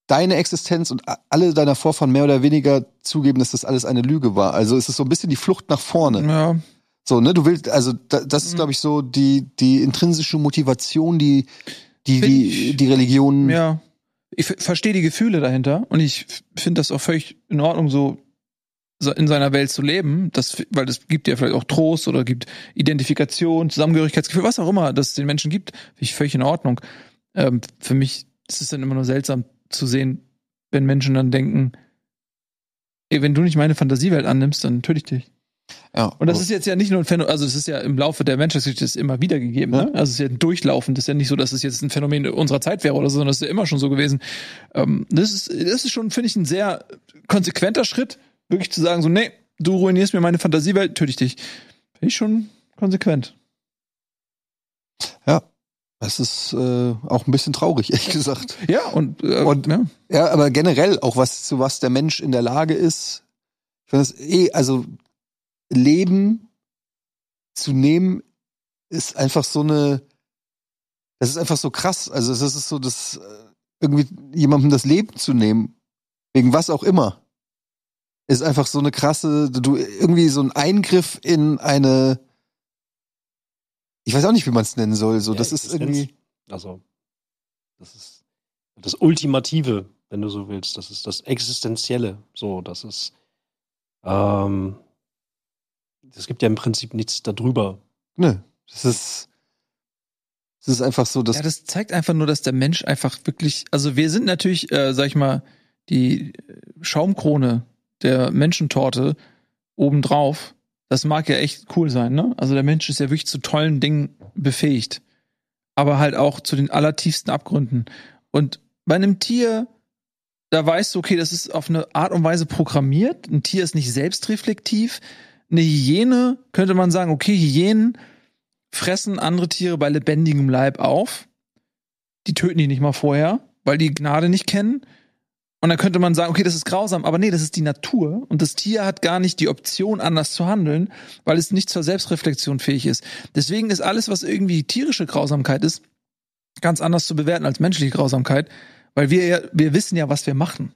deine Existenz und alle deiner Vorfahren mehr oder weniger zugeben, dass das alles eine Lüge war. Also es ist so ein bisschen die Flucht nach vorne. Ja, So, ne, du willst, also da, das ist, Mhm. glaube ich, so die, die intrinsische Motivation, die, die, die, die Religion. ja. Ich verstehe die Gefühle dahinter und ich finde das auch völlig in Ordnung, so so in seiner Welt zu leben, das, weil das gibt ja vielleicht auch Trost oder gibt Identifikation, Zusammengehörigkeitsgefühl, was auch immer das den Menschen gibt, finde ich völlig in Ordnung. Ähm, für mich ist es dann immer nur seltsam zu sehen, wenn Menschen dann denken, ey, wenn du nicht meine Fantasiewelt annimmst, dann töte ich dich. ja. Und das ist jetzt ja nicht nur ein Phänomen, also es ist ja im Laufe der Menschheitsgeschichte ist immer wieder gegeben. Ne? Also es ist ja ein Durchlaufen. Das ist ja nicht so, dass es jetzt ein Phänomen unserer Zeit wäre oder so, sondern das ist ja immer schon so gewesen. Ähm, das ist, das ist schon, finde ich, ein sehr konsequenter Schritt, wirklich zu sagen, so, nee, du ruinierst mir meine Fantasiewelt, töte ich dich. Finde ich schon konsequent. ja. Das ist äh, auch ein bisschen traurig, ehrlich gesagt. Ja, und, äh, Und- ja. Ja, aber generell auch was zu was der Mensch in der Lage ist. Ich finde das eh, also Leben zu nehmen ist einfach so eine, das ist einfach so krass. Also das ist so, das äh, irgendwie jemandem das Leben zu nehmen, wegen was auch immer, ist einfach so eine krasse, du irgendwie so ein Eingriff in eine, ich weiß auch nicht, wie man es nennen soll. So, Ja, das ist irgendwie, Also, das ist das Ultimative, wenn du so willst. Das ist das Existenzielle. So, das ist. Ähm, es gibt ja im Prinzip nichts darüber. ne, das ist, das ist einfach so, dass ja, das zeigt einfach nur, dass der Mensch einfach wirklich, also wir sind natürlich, äh, sag ich mal, die Schaumkrone der Menschentorte obendrauf. Das mag ja echt cool sein, ne? Also der Mensch ist ja wirklich zu tollen Dingen befähigt. Aber halt auch zu den allertiefsten Abgründen. Und bei einem Tier, da weißt du, okay, das ist auf eine Art und Weise programmiert. Ein Tier ist nicht selbstreflektiv. Eine Hyäne könnte man sagen, okay, Hyänen fressen andere Tiere bei lebendigem Leib auf. Die töten die nicht mal vorher, weil die Gnade nicht kennen. Und dann könnte man sagen, okay, das ist grausam, aber nee, das ist die Natur. Und das Tier hat gar nicht die Option, anders zu handeln, weil es nicht zur Selbstreflexion fähig ist. Deswegen ist alles, was irgendwie tierische Grausamkeit ist, ganz anders zu bewerten als menschliche Grausamkeit, weil wir ja, wir wissen ja, was wir machen.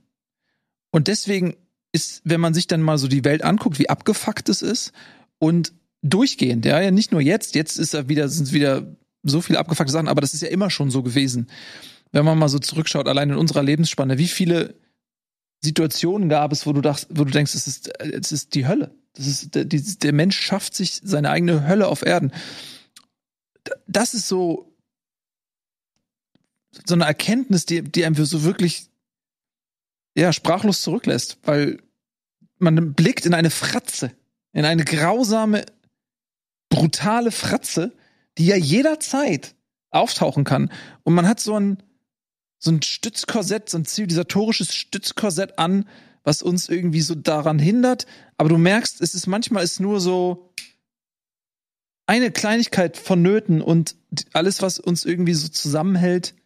Und deswegen ist, wenn man sich dann mal so die Welt anguckt, wie abgefuckt es ist und durchgehend, ja, ja nicht nur jetzt, jetzt ist er wieder, sind wieder so viele abgefuckte Sachen, aber das ist ja immer schon so gewesen. Wenn man mal so zurückschaut, allein in unserer Lebensspanne, wie viele Situationen gab es, wo du dachtest, wo du denkst, es ist, es ist die Hölle. Das ist, der, der Mensch schafft sich seine eigene Hölle auf Erden. Das ist so, so eine Erkenntnis, die, die einem so wirklich, ja, sprachlos zurücklässt, weil man blickt in eine Fratze, in eine grausame, brutale Fratze, die ja jederzeit auftauchen kann. Und man hat so ein, so ein Stützkorsett, so ein zivilisatorisches Stützkorsett an, was uns irgendwie so daran hindert. Aber du merkst, es ist manchmal ist nur so eine Kleinigkeit vonnöten und alles, was uns irgendwie so zusammenhält.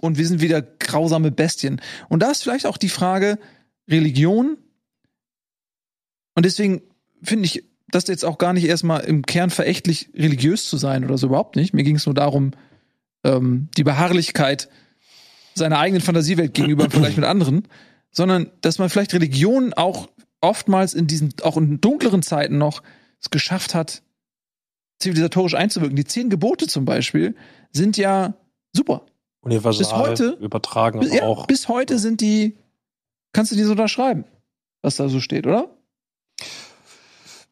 Und wir sind wieder grausame Bestien. Und da ist vielleicht auch die Frage Religion. Und deswegen finde ich das jetzt auch gar nicht erstmal im Kern verächtlich religiös zu sein oder so überhaupt nicht. Mir ging es nur darum, ähm, die Beharrlichkeit seiner eigenen Fantasiewelt gegenüber vielleicht mit anderen, sondern dass man vielleicht Religion auch oftmals in diesen, auch in dunkleren Zeiten noch es geschafft hat, zivilisatorisch einzuwirken. Die zehn Gebote zum Beispiel sind ja super. Universal bis heute, übertragen bis, ja, auch. Bis heute sind die, kannst du die so unterschreiben, was da so steht, oder?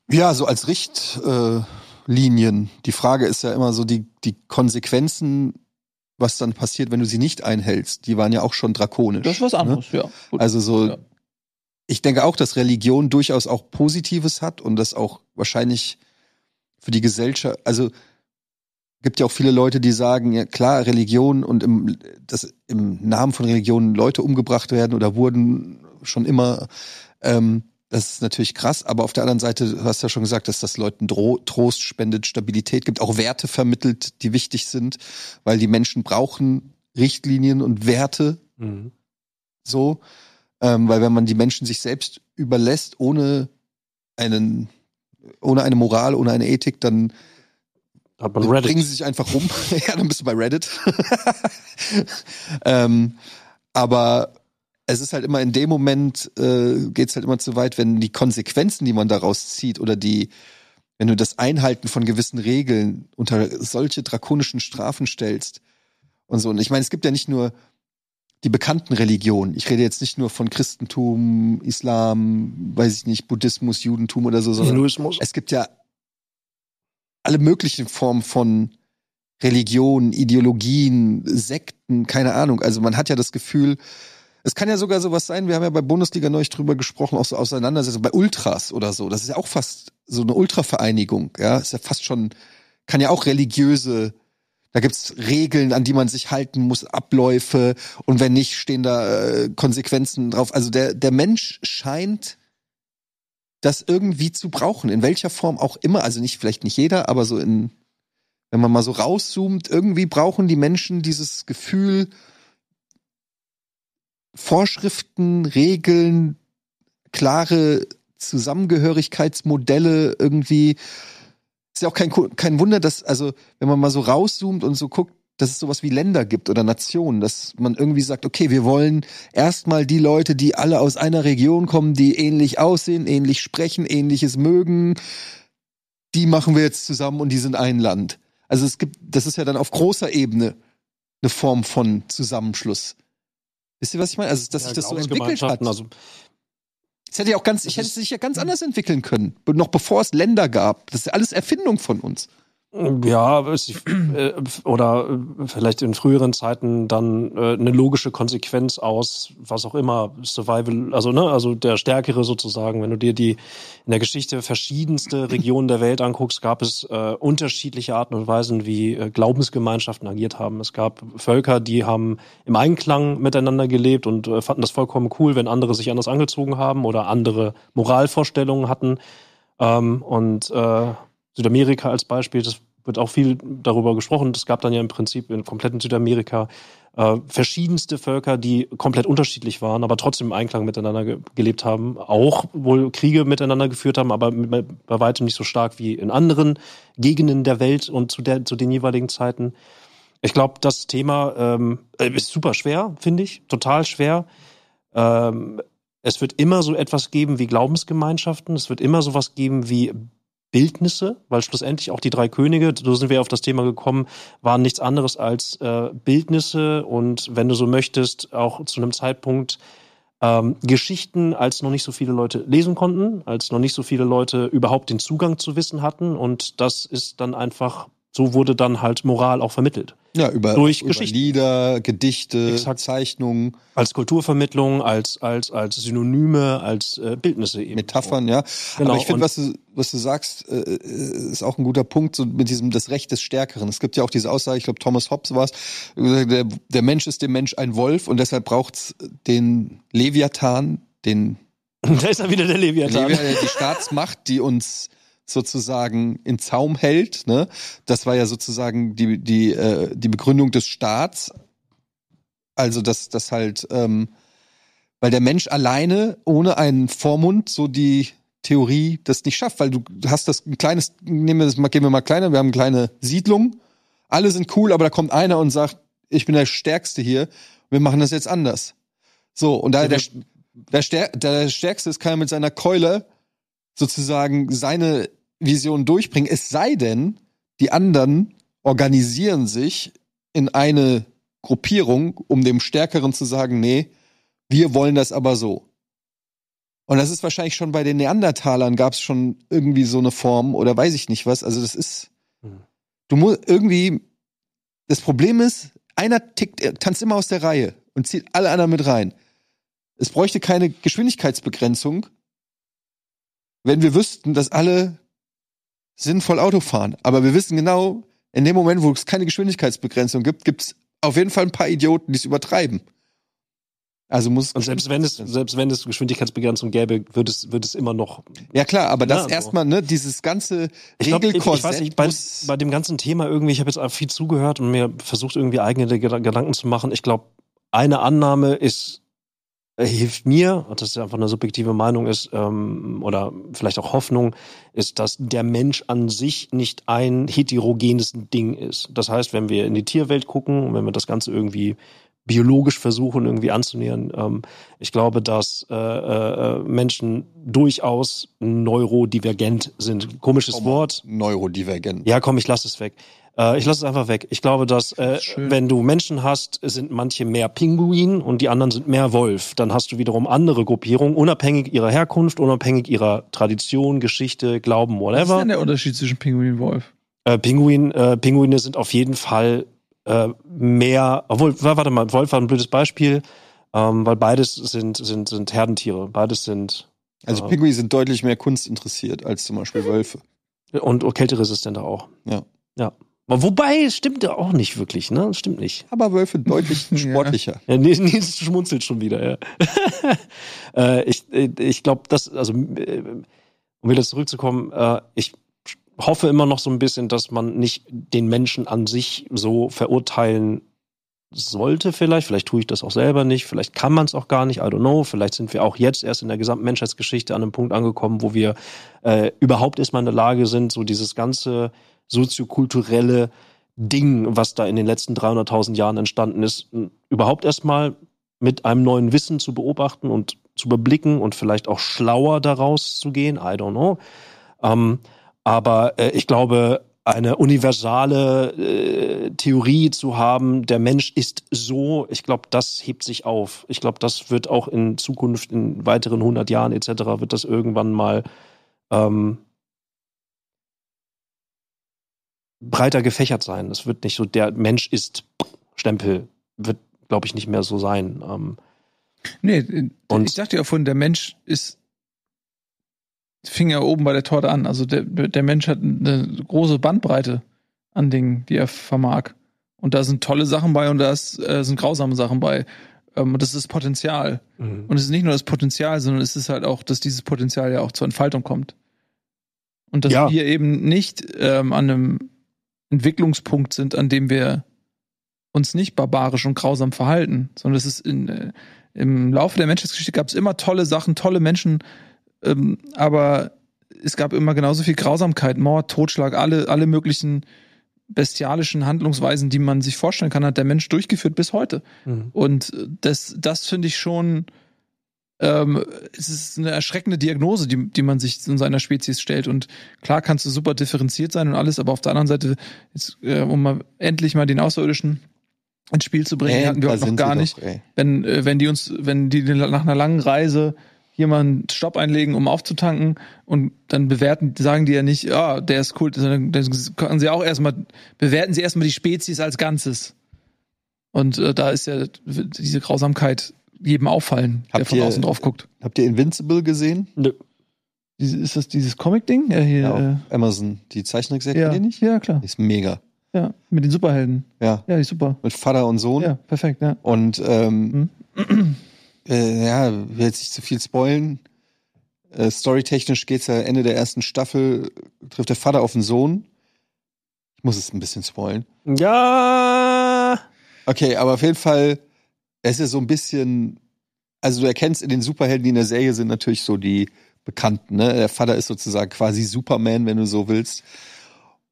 Ja, so als Richtlinien. Äh, die Frage ist ja immer so die, die Konsequenzen, was dann passiert, wenn du sie nicht einhältst. Die waren ja auch schon drakonisch. Das ist was anderes, ne? ja. Gut. Also so, ja. ich denke auch, dass Religion durchaus auch Positives hat und das auch wahrscheinlich für die Gesellschaft, also gibt ja auch viele Leute, die sagen, ja klar, Religion und im, dass im Namen von Religion Leute umgebracht werden oder wurden schon immer. Ähm, das ist natürlich krass, aber auf der anderen Seite, du hast ja schon gesagt, dass das Leuten Dro Trost spendet, Stabilität gibt, auch Werte vermittelt, die wichtig sind, weil die Menschen brauchen Richtlinien und Werte. Mhm. So, ähm, weil wenn man die Menschen sich selbst überlässt, ohne einen, ohne eine Moral, ohne eine Ethik, dann bringen sie sich einfach rum. ja, dann bist du bei Reddit. ähm, aber es ist halt immer in dem Moment, äh, geht es halt immer zu weit, wenn die Konsequenzen, die man daraus zieht oder die, wenn du das Einhalten von gewissen Regeln unter solche drakonischen Strafen stellst und so. Und ich meine, es gibt ja nicht nur die bekannten Religionen. Ich rede jetzt nicht nur von Christentum, Islam, weiß ich nicht, Buddhismus, Judentum oder so, sondern Hinduismus. es gibt ja alle möglichen Formen von Religionen, Ideologien, Sekten, keine Ahnung. Also man hat ja das Gefühl, es kann ja sogar sowas sein, wir haben ja bei Bundesliga neulich drüber gesprochen, auch so Auseinandersetzungen bei Ultras oder so. Das ist ja auch fast so eine Ultravereinigung, ja. Ist ja fast schon, kann ja auch religiöse, da gibt's Regeln, an die man sich halten muss, Abläufe und wenn nicht, stehen da äh, Konsequenzen drauf. Also der, der Mensch scheint das irgendwie zu brauchen, in welcher Form auch immer. Also nicht, vielleicht nicht jeder, aber so in, wenn man mal so rauszoomt, irgendwie brauchen die Menschen dieses Gefühl, Vorschriften, Regeln, klare Zusammengehörigkeitsmodelle irgendwie. Ist ja auch kein, kein Wunder, dass, also, wenn man mal so rauszoomt und so guckt, dass es sowas wie Länder gibt oder Nationen, dass man irgendwie sagt, okay, wir wollen erstmal die Leute, die alle aus einer Region kommen, die ähnlich aussehen, ähnlich sprechen, ähnliches mögen, die machen wir jetzt zusammen und die sind ein Land. Also es gibt, das ist ja dann auf großer Ebene eine Form von Zusammenschluss. Wisst ihr, was ich meine? Also, dass ja, sich das so entwickelt hat. Also, es hätte ja auch ganz, ich hätte sich ja ganz anders entwickeln können, noch bevor es Länder gab. Das ist alles Erfindung von uns. Ja, äh, oder äh, vielleicht in früheren Zeiten dann äh, eine logische Konsequenz aus, was auch immer, Survival, also ne, also der Stärkere sozusagen. Wenn du dir die in der Geschichte verschiedenste Regionen der Welt anguckst, gab es äh, unterschiedliche Arten und Weisen, wie Glaubensgemeinschaften agiert haben. Es gab Völker, die haben im Einklang miteinander gelebt und äh, fanden das vollkommen cool, wenn andere sich anders angezogen haben oder andere Moralvorstellungen hatten. Ähm, und äh, Südamerika als Beispiel, das wird auch viel darüber gesprochen. Es gab dann ja im Prinzip in kompletten Südamerika äh, verschiedenste Völker, die komplett unterschiedlich waren, aber trotzdem im Einklang miteinander ge gelebt haben, auch wohl Kriege miteinander geführt haben, aber bei weitem nicht so stark wie in anderen Gegenden der Welt und zu, der, zu den jeweiligen Zeiten. Ich glaube, das Thema ähm, ist super schwer, finde ich, total schwer. ähm, es wird immer so etwas geben wie Glaubensgemeinschaften, es wird immer sowas geben wie Bildnisse, weil schlussendlich auch die drei Könige, so sind wir auf das Thema gekommen, waren nichts anderes als äh, Bildnisse und wenn du so möchtest, auch zu einem Zeitpunkt ähm, Geschichten, als noch nicht so viele Leute lesen konnten, als noch nicht so viele Leute überhaupt den Zugang zu Wissen hatten und das ist dann einfach so wurde dann halt Moral auch vermittelt. Ja, über, Durch über Geschichten. Lieder, Gedichte, Exakt. Zeichnungen, Als Kulturvermittlung, als, als, als Synonyme, als äh, Bildnisse eben. Metaphern, ja. Genau, Aber ich finde, was du, was du sagst, äh, äh, ist auch ein guter Punkt, so mit diesem das Recht des Stärkeren. Es gibt ja auch diese Aussage, ich glaube Thomas Hobbes war es, der, der Mensch ist dem Mensch ein Wolf und deshalb braucht's den Leviathan, den Da ist er wieder der Leviathan. Leviathan, die Staatsmacht, die uns sozusagen in Zaum hält. Ne? Das war ja sozusagen die, die, äh, die Begründung des Staats. Also, dass das halt, ähm, weil der Mensch alleine ohne einen Vormund so die Theorie das nicht schafft, weil du hast das ein kleines, nehmen wir das mal, gehen wir mal kleiner, wir haben eine kleine Siedlung, alle sind cool, aber da kommt einer und sagt, ich bin der Stärkste hier, wir machen das jetzt anders. So, und da der, der, Stär der Stärkste ist, kann er mit seiner Keule sozusagen seine Vision durchbringen. Es sei denn, die anderen organisieren sich in eine Gruppierung, um dem Stärkeren zu sagen, nee, wir wollen das aber so. Und das ist wahrscheinlich schon bei den Neandertalern gab es schon irgendwie so eine Form oder weiß ich nicht was. Also das ist, Hm. du musst irgendwie, das Problem ist, einer tickt, tanzt immer aus der Reihe und zieht alle anderen mit rein. Es bräuchte keine Geschwindigkeitsbegrenzung, wenn wir wüssten, dass alle sinnvoll Auto fahren. Aber wir wissen genau, in dem Moment, wo es keine Geschwindigkeitsbegrenzung gibt, gibt es auf jeden Fall ein paar Idioten, die es übertreiben. Also muss Und selbst wenn es, selbst wenn es Geschwindigkeitsbegrenzung gäbe, würde es, würde es immer noch. ja klar, aber das Ja, so. erstmal, ne, dieses ganze Ich, glaub, ich, ich Regelkorsett weiß nicht, bei, bei dem ganzen Thema irgendwie, ich habe jetzt auch viel zugehört und mir versucht irgendwie eigene Ged- Gedanken zu machen. Ich glaube, eine Annahme ist, hilft mir, und das ist einfach eine subjektive Meinung ist, ähm, oder vielleicht auch Hoffnung, ist, dass der Mensch an sich nicht ein heterogenes Ding ist. Das heißt, wenn wir in die Tierwelt gucken, wenn wir das Ganze irgendwie biologisch versuchen irgendwie anzunähern. Ähm, ich glaube, dass äh, äh, Menschen durchaus neurodivergent sind. Komisches. Wort. neurodivergent. Ja, komm, ich lasse es weg. Äh, ich lasse es einfach weg. Ich glaube, dass äh, wenn du Menschen hast, sind manche mehr Pinguin und die anderen sind mehr Wolf. Dann hast du wiederum andere Gruppierungen, unabhängig ihrer Herkunft, unabhängig ihrer Tradition, Geschichte, Glauben, Was ist whatever. denn der Unterschied zwischen Pinguin und Wolf? Äh, Pinguin, äh, Pinguine sind auf jeden Fall äh, mehr, obwohl, wa- warte mal, Wolf war ein blödes Beispiel, ähm, weil beides sind, sind, sind Herdentiere. Beides sind Also Ja. Pinguine sind deutlich mehr Kunst interessiert als zum Beispiel Wölfe. und, und kälteresistenter auch. Ja. Ja. Wobei, es stimmt ja auch nicht wirklich, ne? Es stimmt nicht. Aber Wölfe deutlich sportlicher. Ja, Nils, Nils schmunzelt schon wieder, ja. äh, ich ich glaube, dass, also, äh, um wieder zurückzukommen, äh, ich hoffe immer noch so ein bisschen, dass man nicht den Menschen an sich so verurteilen sollte vielleicht. Vielleicht tue ich das auch selber nicht. Vielleicht kann man es auch gar nicht. I don't know. Vielleicht sind wir auch jetzt erst in der gesamten Menschheitsgeschichte an einem Punkt angekommen, wo wir äh, überhaupt erstmal in der Lage sind, so dieses ganze soziokulturelle Ding, was da in den letzten 300.000 Jahren entstanden ist, überhaupt erstmal mit einem neuen Wissen zu beobachten und zu überblicken und vielleicht auch schlauer daraus zu gehen. I don't know. Ähm, aber äh, ich glaube, eine universale äh, Theorie zu haben, der Mensch ist so, ich glaube, das hebt sich auf. Ich glaube, das wird auch in Zukunft, in weiteren 100 Jahren etc., wird das irgendwann mal ähm, breiter gefächert sein. Es wird nicht so, der Mensch ist Stempel, wird, glaube ich, nicht mehr so sein. Ähm, Nee, Und- ich dachte ja vorhin, der Mensch ist fing ja oben bei der Torte an. Also der, der Mensch hat eine große Bandbreite an Dingen, die er vermag. Und da sind tolle Sachen bei und da ist, äh, sind grausame Sachen bei. Ähm, und das ist Potenzial. Und es ist nicht nur das Potenzial, sondern es ist halt auch, dass dieses Potenzial ja auch zur Entfaltung kommt. Und dass Ja. wir eben nicht ähm, an einem Entwicklungspunkt sind, an dem wir uns nicht barbarisch und grausam verhalten, sondern es ist in, äh, im Laufe der Menschheitsgeschichte gab es immer tolle Sachen, tolle Menschen, ähm, aber es gab immer genauso viel Grausamkeit, Mord, Totschlag, alle, alle möglichen bestialischen Handlungsweisen, die man sich vorstellen kann, hat der Mensch durchgeführt bis heute. Mhm. Und das, das finde ich schon ähm, es ist eine erschreckende Diagnose, die, die man sich in seiner Spezies stellt. Und klar kannst du super differenziert sein und alles, aber auf der anderen Seite, jetzt, äh, um mal endlich mal den Außerirdischen ins Spiel zu bringen, Ey, hatten wir auch noch gar nicht. doch, wenn, äh, wenn die uns, wenn die nach einer langen Reise jemanden Stopp einlegen, um aufzutanken und dann bewerten, sagen die ja nicht, ja, der ist cool, sondern dann können sie auch erstmal, bewerten sie erstmal die Spezies als Ganzes. Und äh, da ist ja diese Grausamkeit jedem auffallen, der Habt von ihr- außen drauf guckt. Habt ihr Invincible gesehen? Nö. Diese, ist das dieses Comic-Ding? Ja, hier, Ja, auf Amazon, die Zeichentrickserie, äh, ja. ihr nicht? ja, klar. Die ist mega. Ja, mit den Superhelden. Ja, Ja, die ist super. mit Vater und Sohn. Ja, perfekt, ja. Und ähm, Hm? äh, ja, will jetzt nicht zu viel spoilen. Äh, storytechnisch geht's ja Ende der ersten Staffel, trifft der Vater auf den Sohn. Ich muss es ein bisschen spoilen. Ja. Okay, aber auf jeden Fall, es ist so ein bisschen, also du erkennst in den Superhelden, die in der Serie sind, natürlich so die Bekannten, ne? Der Vater ist sozusagen quasi Superman, wenn du so willst.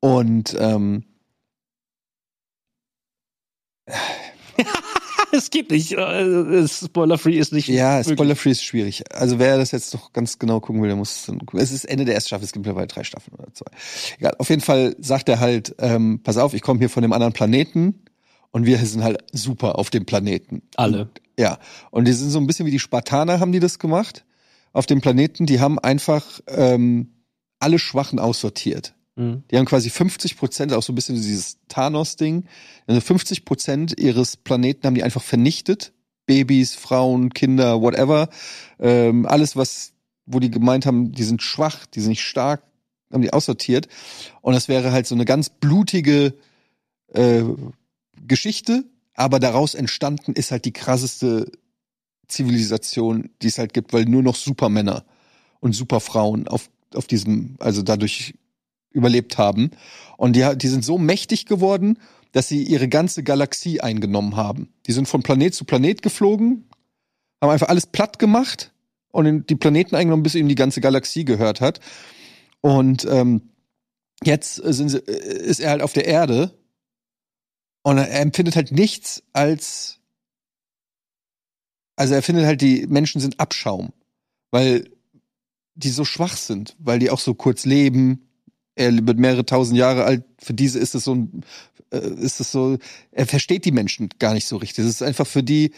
Und ähm, es gibt nicht. Äh, Spoiler-free ist nicht. ja. Spoiler-free ist schwierig. Also wer das jetzt noch ganz genau gucken will, der muss es dann gucken. Es ist Ende der ersten Staffel, es gibt mittlerweile drei Staffeln oder zwei. Egal, auf jeden Fall sagt er halt, ähm, pass auf, ich komme hier von dem anderen Planeten und wir sind halt super auf dem Planeten. Alle. Ja, und die sind so ein bisschen wie die Spartaner, haben die das gemacht auf dem Planeten. Die haben einfach ähm, alle Schwachen aussortiert. Mhm. Die haben quasi 50 Prozent, auch so ein bisschen dieses Thanos-Ding, also 50 Prozent ihres Planeten haben die einfach vernichtet. Babys, Frauen, Kinder, whatever. Ähm, alles, was, wo die gemeint haben, die sind schwach, die sind nicht stark, haben die aussortiert. Und das wäre halt so eine ganz blutige äh, Geschichte, aber daraus entstanden ist halt die krasseste Zivilisation, die es halt gibt, weil nur noch Supermänner und Superfrauen auf, auf diesem, also dadurch überlebt haben. Und die, die sind so mächtig geworden, dass sie ihre ganze Galaxie eingenommen haben. Die sind von Planet zu Planet geflogen, haben einfach alles platt gemacht und die Planeten eingenommen, bis ihnen die ganze Galaxie gehört hat. Und ähm, jetzt sind sie, äh, ist er halt auf der Erde und er empfindet halt nichts als also er findet halt, die Menschen sind Abschaum, weil die so schwach sind, weil die auch so kurz leben. Er wird mehrere tausend Jahre alt. Für diese ist es so ein, äh, ist es so, er versteht die Menschen gar nicht so richtig. Es ist einfach für die,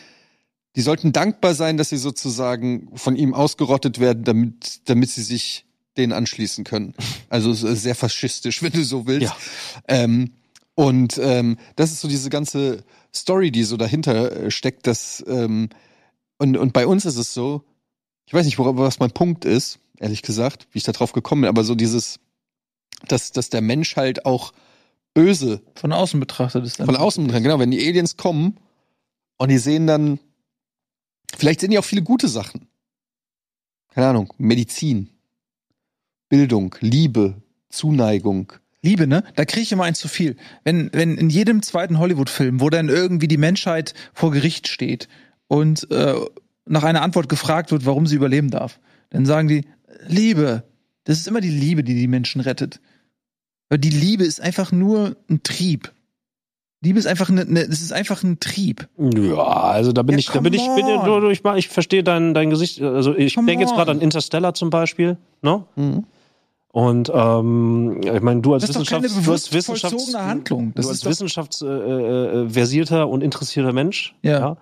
die sollten dankbar sein, dass sie sozusagen von ihm ausgerottet werden, damit, damit sie sich denen anschließen können. Also sehr faschistisch, wenn du so willst. Ja. Ähm, und ähm, das ist so diese ganze Story, die so dahinter äh, steckt, dass ähm, und, und bei uns ist es so, ich weiß nicht, worauf, was mein Punkt ist, ehrlich gesagt, wie ich da drauf gekommen bin, aber so dieses, dass, dass der Mensch halt auch böse Von außen betrachtet ist dann. von außen dran, genau, wenn die Aliens kommen und die sehen dann, vielleicht sehen die auch viele gute Sachen. Keine Ahnung, Medizin, Bildung, Liebe, Zuneigung. Liebe, ne? Da kriege ich immer eins zu viel. Wenn, wenn in jedem zweiten Hollywood-Film, wo dann irgendwie die Menschheit vor Gericht steht und äh, nach einer Antwort gefragt wird, warum sie überleben darf, dann sagen die, Liebe. Das ist immer die Liebe, die die Menschen rettet. Weil die Liebe ist einfach nur ein Trieb. Liebe ist einfach eine, eine es ist einfach ein Trieb. Ja, also da bin Ja, ich, da bin ich, bin, du, ich, ich verstehe dein, dein Gesicht. Also ich denke jetzt gerade an Interstellar zum Beispiel, ne? Mhm. Und ähm, ich meine, du als Wissenschafts, du als bewusst Wissenschafts, Handlung. Das du als ist doch- Wissenschafts äh, äh, versierter und interessierter Mensch, Ja.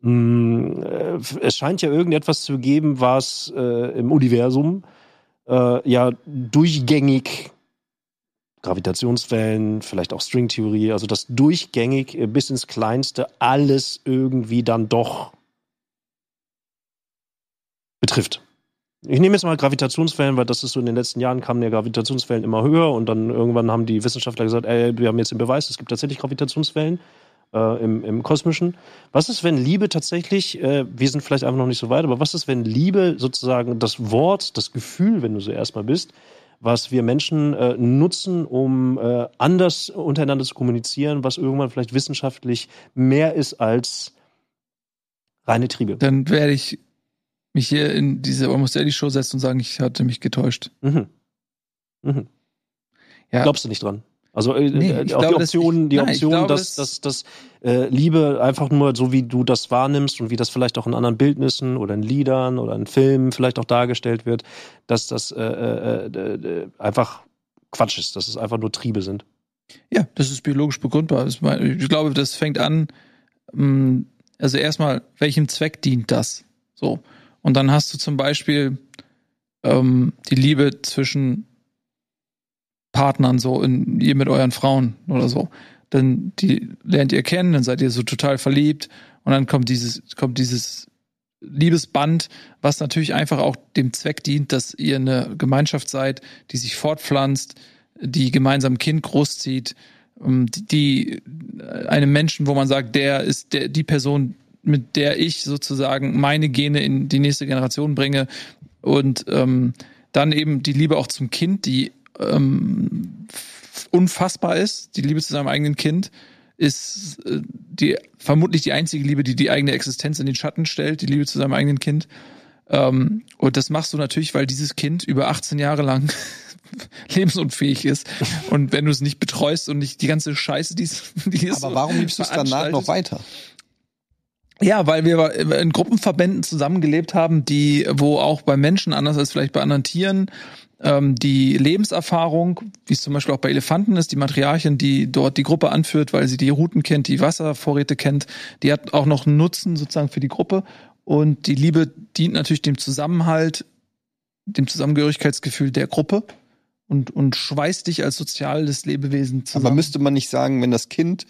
Mm, äh, es scheint ja irgendetwas zu geben, was äh, im Universum äh, ja durchgängig Gravitationswellen, vielleicht auch Stringtheorie, also das durchgängig äh, bis ins Kleinste alles irgendwie dann doch betrifft. Ich nehme jetzt mal Gravitationswellen, weil das ist so in den letzten Jahren kamen ja Gravitationswellen immer höher und dann irgendwann haben die Wissenschaftler gesagt, ey, wir haben jetzt den Beweis, es gibt tatsächlich Gravitationswellen äh, im, im Kosmischen. Was ist, wenn Liebe tatsächlich, äh, wir sind vielleicht einfach noch nicht so weit, aber was ist, wenn Liebe sozusagen das Wort, das Gefühl, wenn du so erstmal bist, was wir Menschen äh, nutzen, um äh, anders untereinander zu kommunizieren, was irgendwann vielleicht wissenschaftlich mehr ist als reine Triebe. Dann werde ich mich hier in diese Almost Daily Show setzen und sagen, ich hatte mich getäuscht. Mhm. Mhm. Ja. Glaubst du nicht dran? Also äh, Nee, äh, ich auch glaube, die Option, das- die nein, ich Option, glaube, dass, das- dass, dass äh, Liebe einfach nur so wie du das wahrnimmst und wie das vielleicht auch in anderen Bildnissen oder in Liedern oder in Filmen vielleicht auch dargestellt wird, dass das äh, äh, äh, äh, einfach Quatsch ist, dass es einfach nur Triebe sind. Ja, das ist biologisch begründbar. Ich Ich glaube, das fängt an, mh, also erstmal, welchem Zweck dient das? So. Und dann hast du zum Beispiel ähm, die Liebe zwischen Partnern, so in, ihr mit euren Frauen oder so. Dann die lernt ihr kennen, dann seid ihr so total verliebt und dann kommt dieses, kommt dieses Liebesband, was natürlich einfach auch dem Zweck dient, dass ihr eine Gemeinschaft seid, die sich fortpflanzt, die gemeinsam ein Kind großzieht, ähm, die, äh, einem Menschen, wo man sagt, der ist der, die Person, mit der ich sozusagen meine Gene in die nächste Generation bringe und ähm, dann eben die Liebe auch zum Kind, die ähm, unfassbar ist, die Liebe zu seinem eigenen Kind ist äh, die vermutlich die einzige Liebe, die die eigene Existenz in den Schatten stellt, die Liebe zu seinem eigenen Kind. Ähm, und das machst du natürlich, weil dieses Kind über 18 Jahre lang lebensunfähig ist. Und wenn du es nicht betreust und nicht die ganze Scheiße, die es die es Aber warum liebst du es danach noch weiter? Ja, weil wir in Gruppenverbänden zusammengelebt haben, die, wo auch bei Menschen, anders als vielleicht bei anderen Tieren, ähm, die Lebenserfahrung, wie es zum Beispiel auch bei Elefanten ist, die Matriarchin, die dort die Gruppe anführt, weil sie die Routen kennt, die Wasservorräte kennt, die hat auch noch einen Nutzen sozusagen für die Gruppe. Und die Liebe dient natürlich dem Zusammenhalt, dem Zusammengehörigkeitsgefühl der Gruppe und, und schweißt dich als soziales Lebewesen zusammen. Aber müsste man nicht sagen, wenn das Kind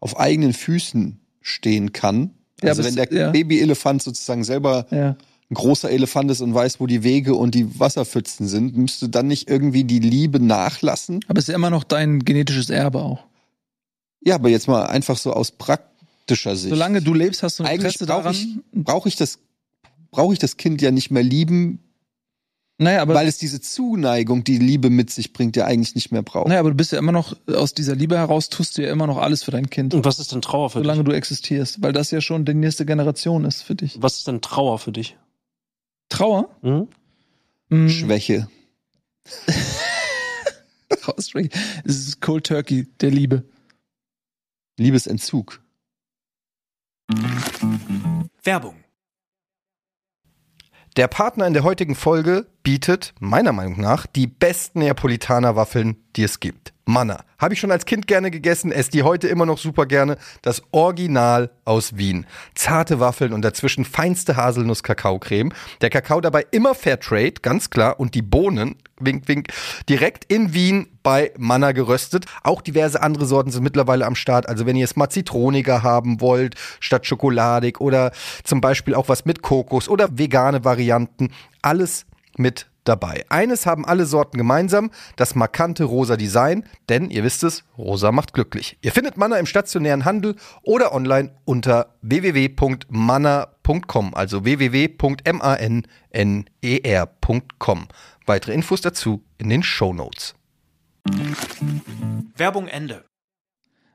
auf eigenen Füßen stehen kann, Ja, also wenn der ja. Babyelefant sozusagen selber ja. ein großer Elefant ist und weiß, wo die Wege und die Wasserpfützen sind, müsste dann nicht irgendwie die Liebe nachlassen? Aber es ist ja immer noch dein genetisches Erbe auch. Ja, aber jetzt mal einfach so aus praktischer Sicht. Solange du lebst, hast du ein Interesse brauche daran. ich, brauche ich das, brauche ich das Kind ja nicht mehr lieben, naja, aber, weil es diese Zuneigung, die Liebe mit sich bringt, ja eigentlich nicht mehr braucht. naja, aber du bist ja immer noch, aus dieser Liebe heraus tust du ja immer noch alles für dein Kind. Und was ist denn Trauer für Solange dich? du existierst, weil das ja schon die nächste Generation ist für dich. Was ist denn Trauer für dich? Trauer? Hm? Mhm. Schwäche. Ist schwäche. Es ist Cold Turkey der Liebe. Liebesentzug. Werbung. Der Partner in der heutigen Folge bietet, meiner Meinung nach, die besten Neapolitaner-Waffeln, die es gibt. Manna. Habe ich schon als Kind gerne gegessen, esse die heute immer noch super gerne. Das Original aus Wien. Zarte Waffeln und dazwischen feinste Haselnuss-Kakaocreme. Der Kakao dabei immer Fairtrade, ganz klar. Und die Bohnen, wink, wink, direkt in Wien bei Manna geröstet. Auch diverse andere Sorten sind mittlerweile am Start. Also wenn ihr es mal zitroniger haben wollt, statt schokoladig oder zum Beispiel auch was mit Kokos oder vegane Varianten, alles mit dabei. Eines haben alle Sorten gemeinsam, das markante rosa Design, denn ihr wisst es, rosa macht glücklich. Ihr findet Manna im stationären Handel oder online unter www.manna.com, also www.manner.com. Weitere Infos dazu in den Show Notes. Werbung Ende.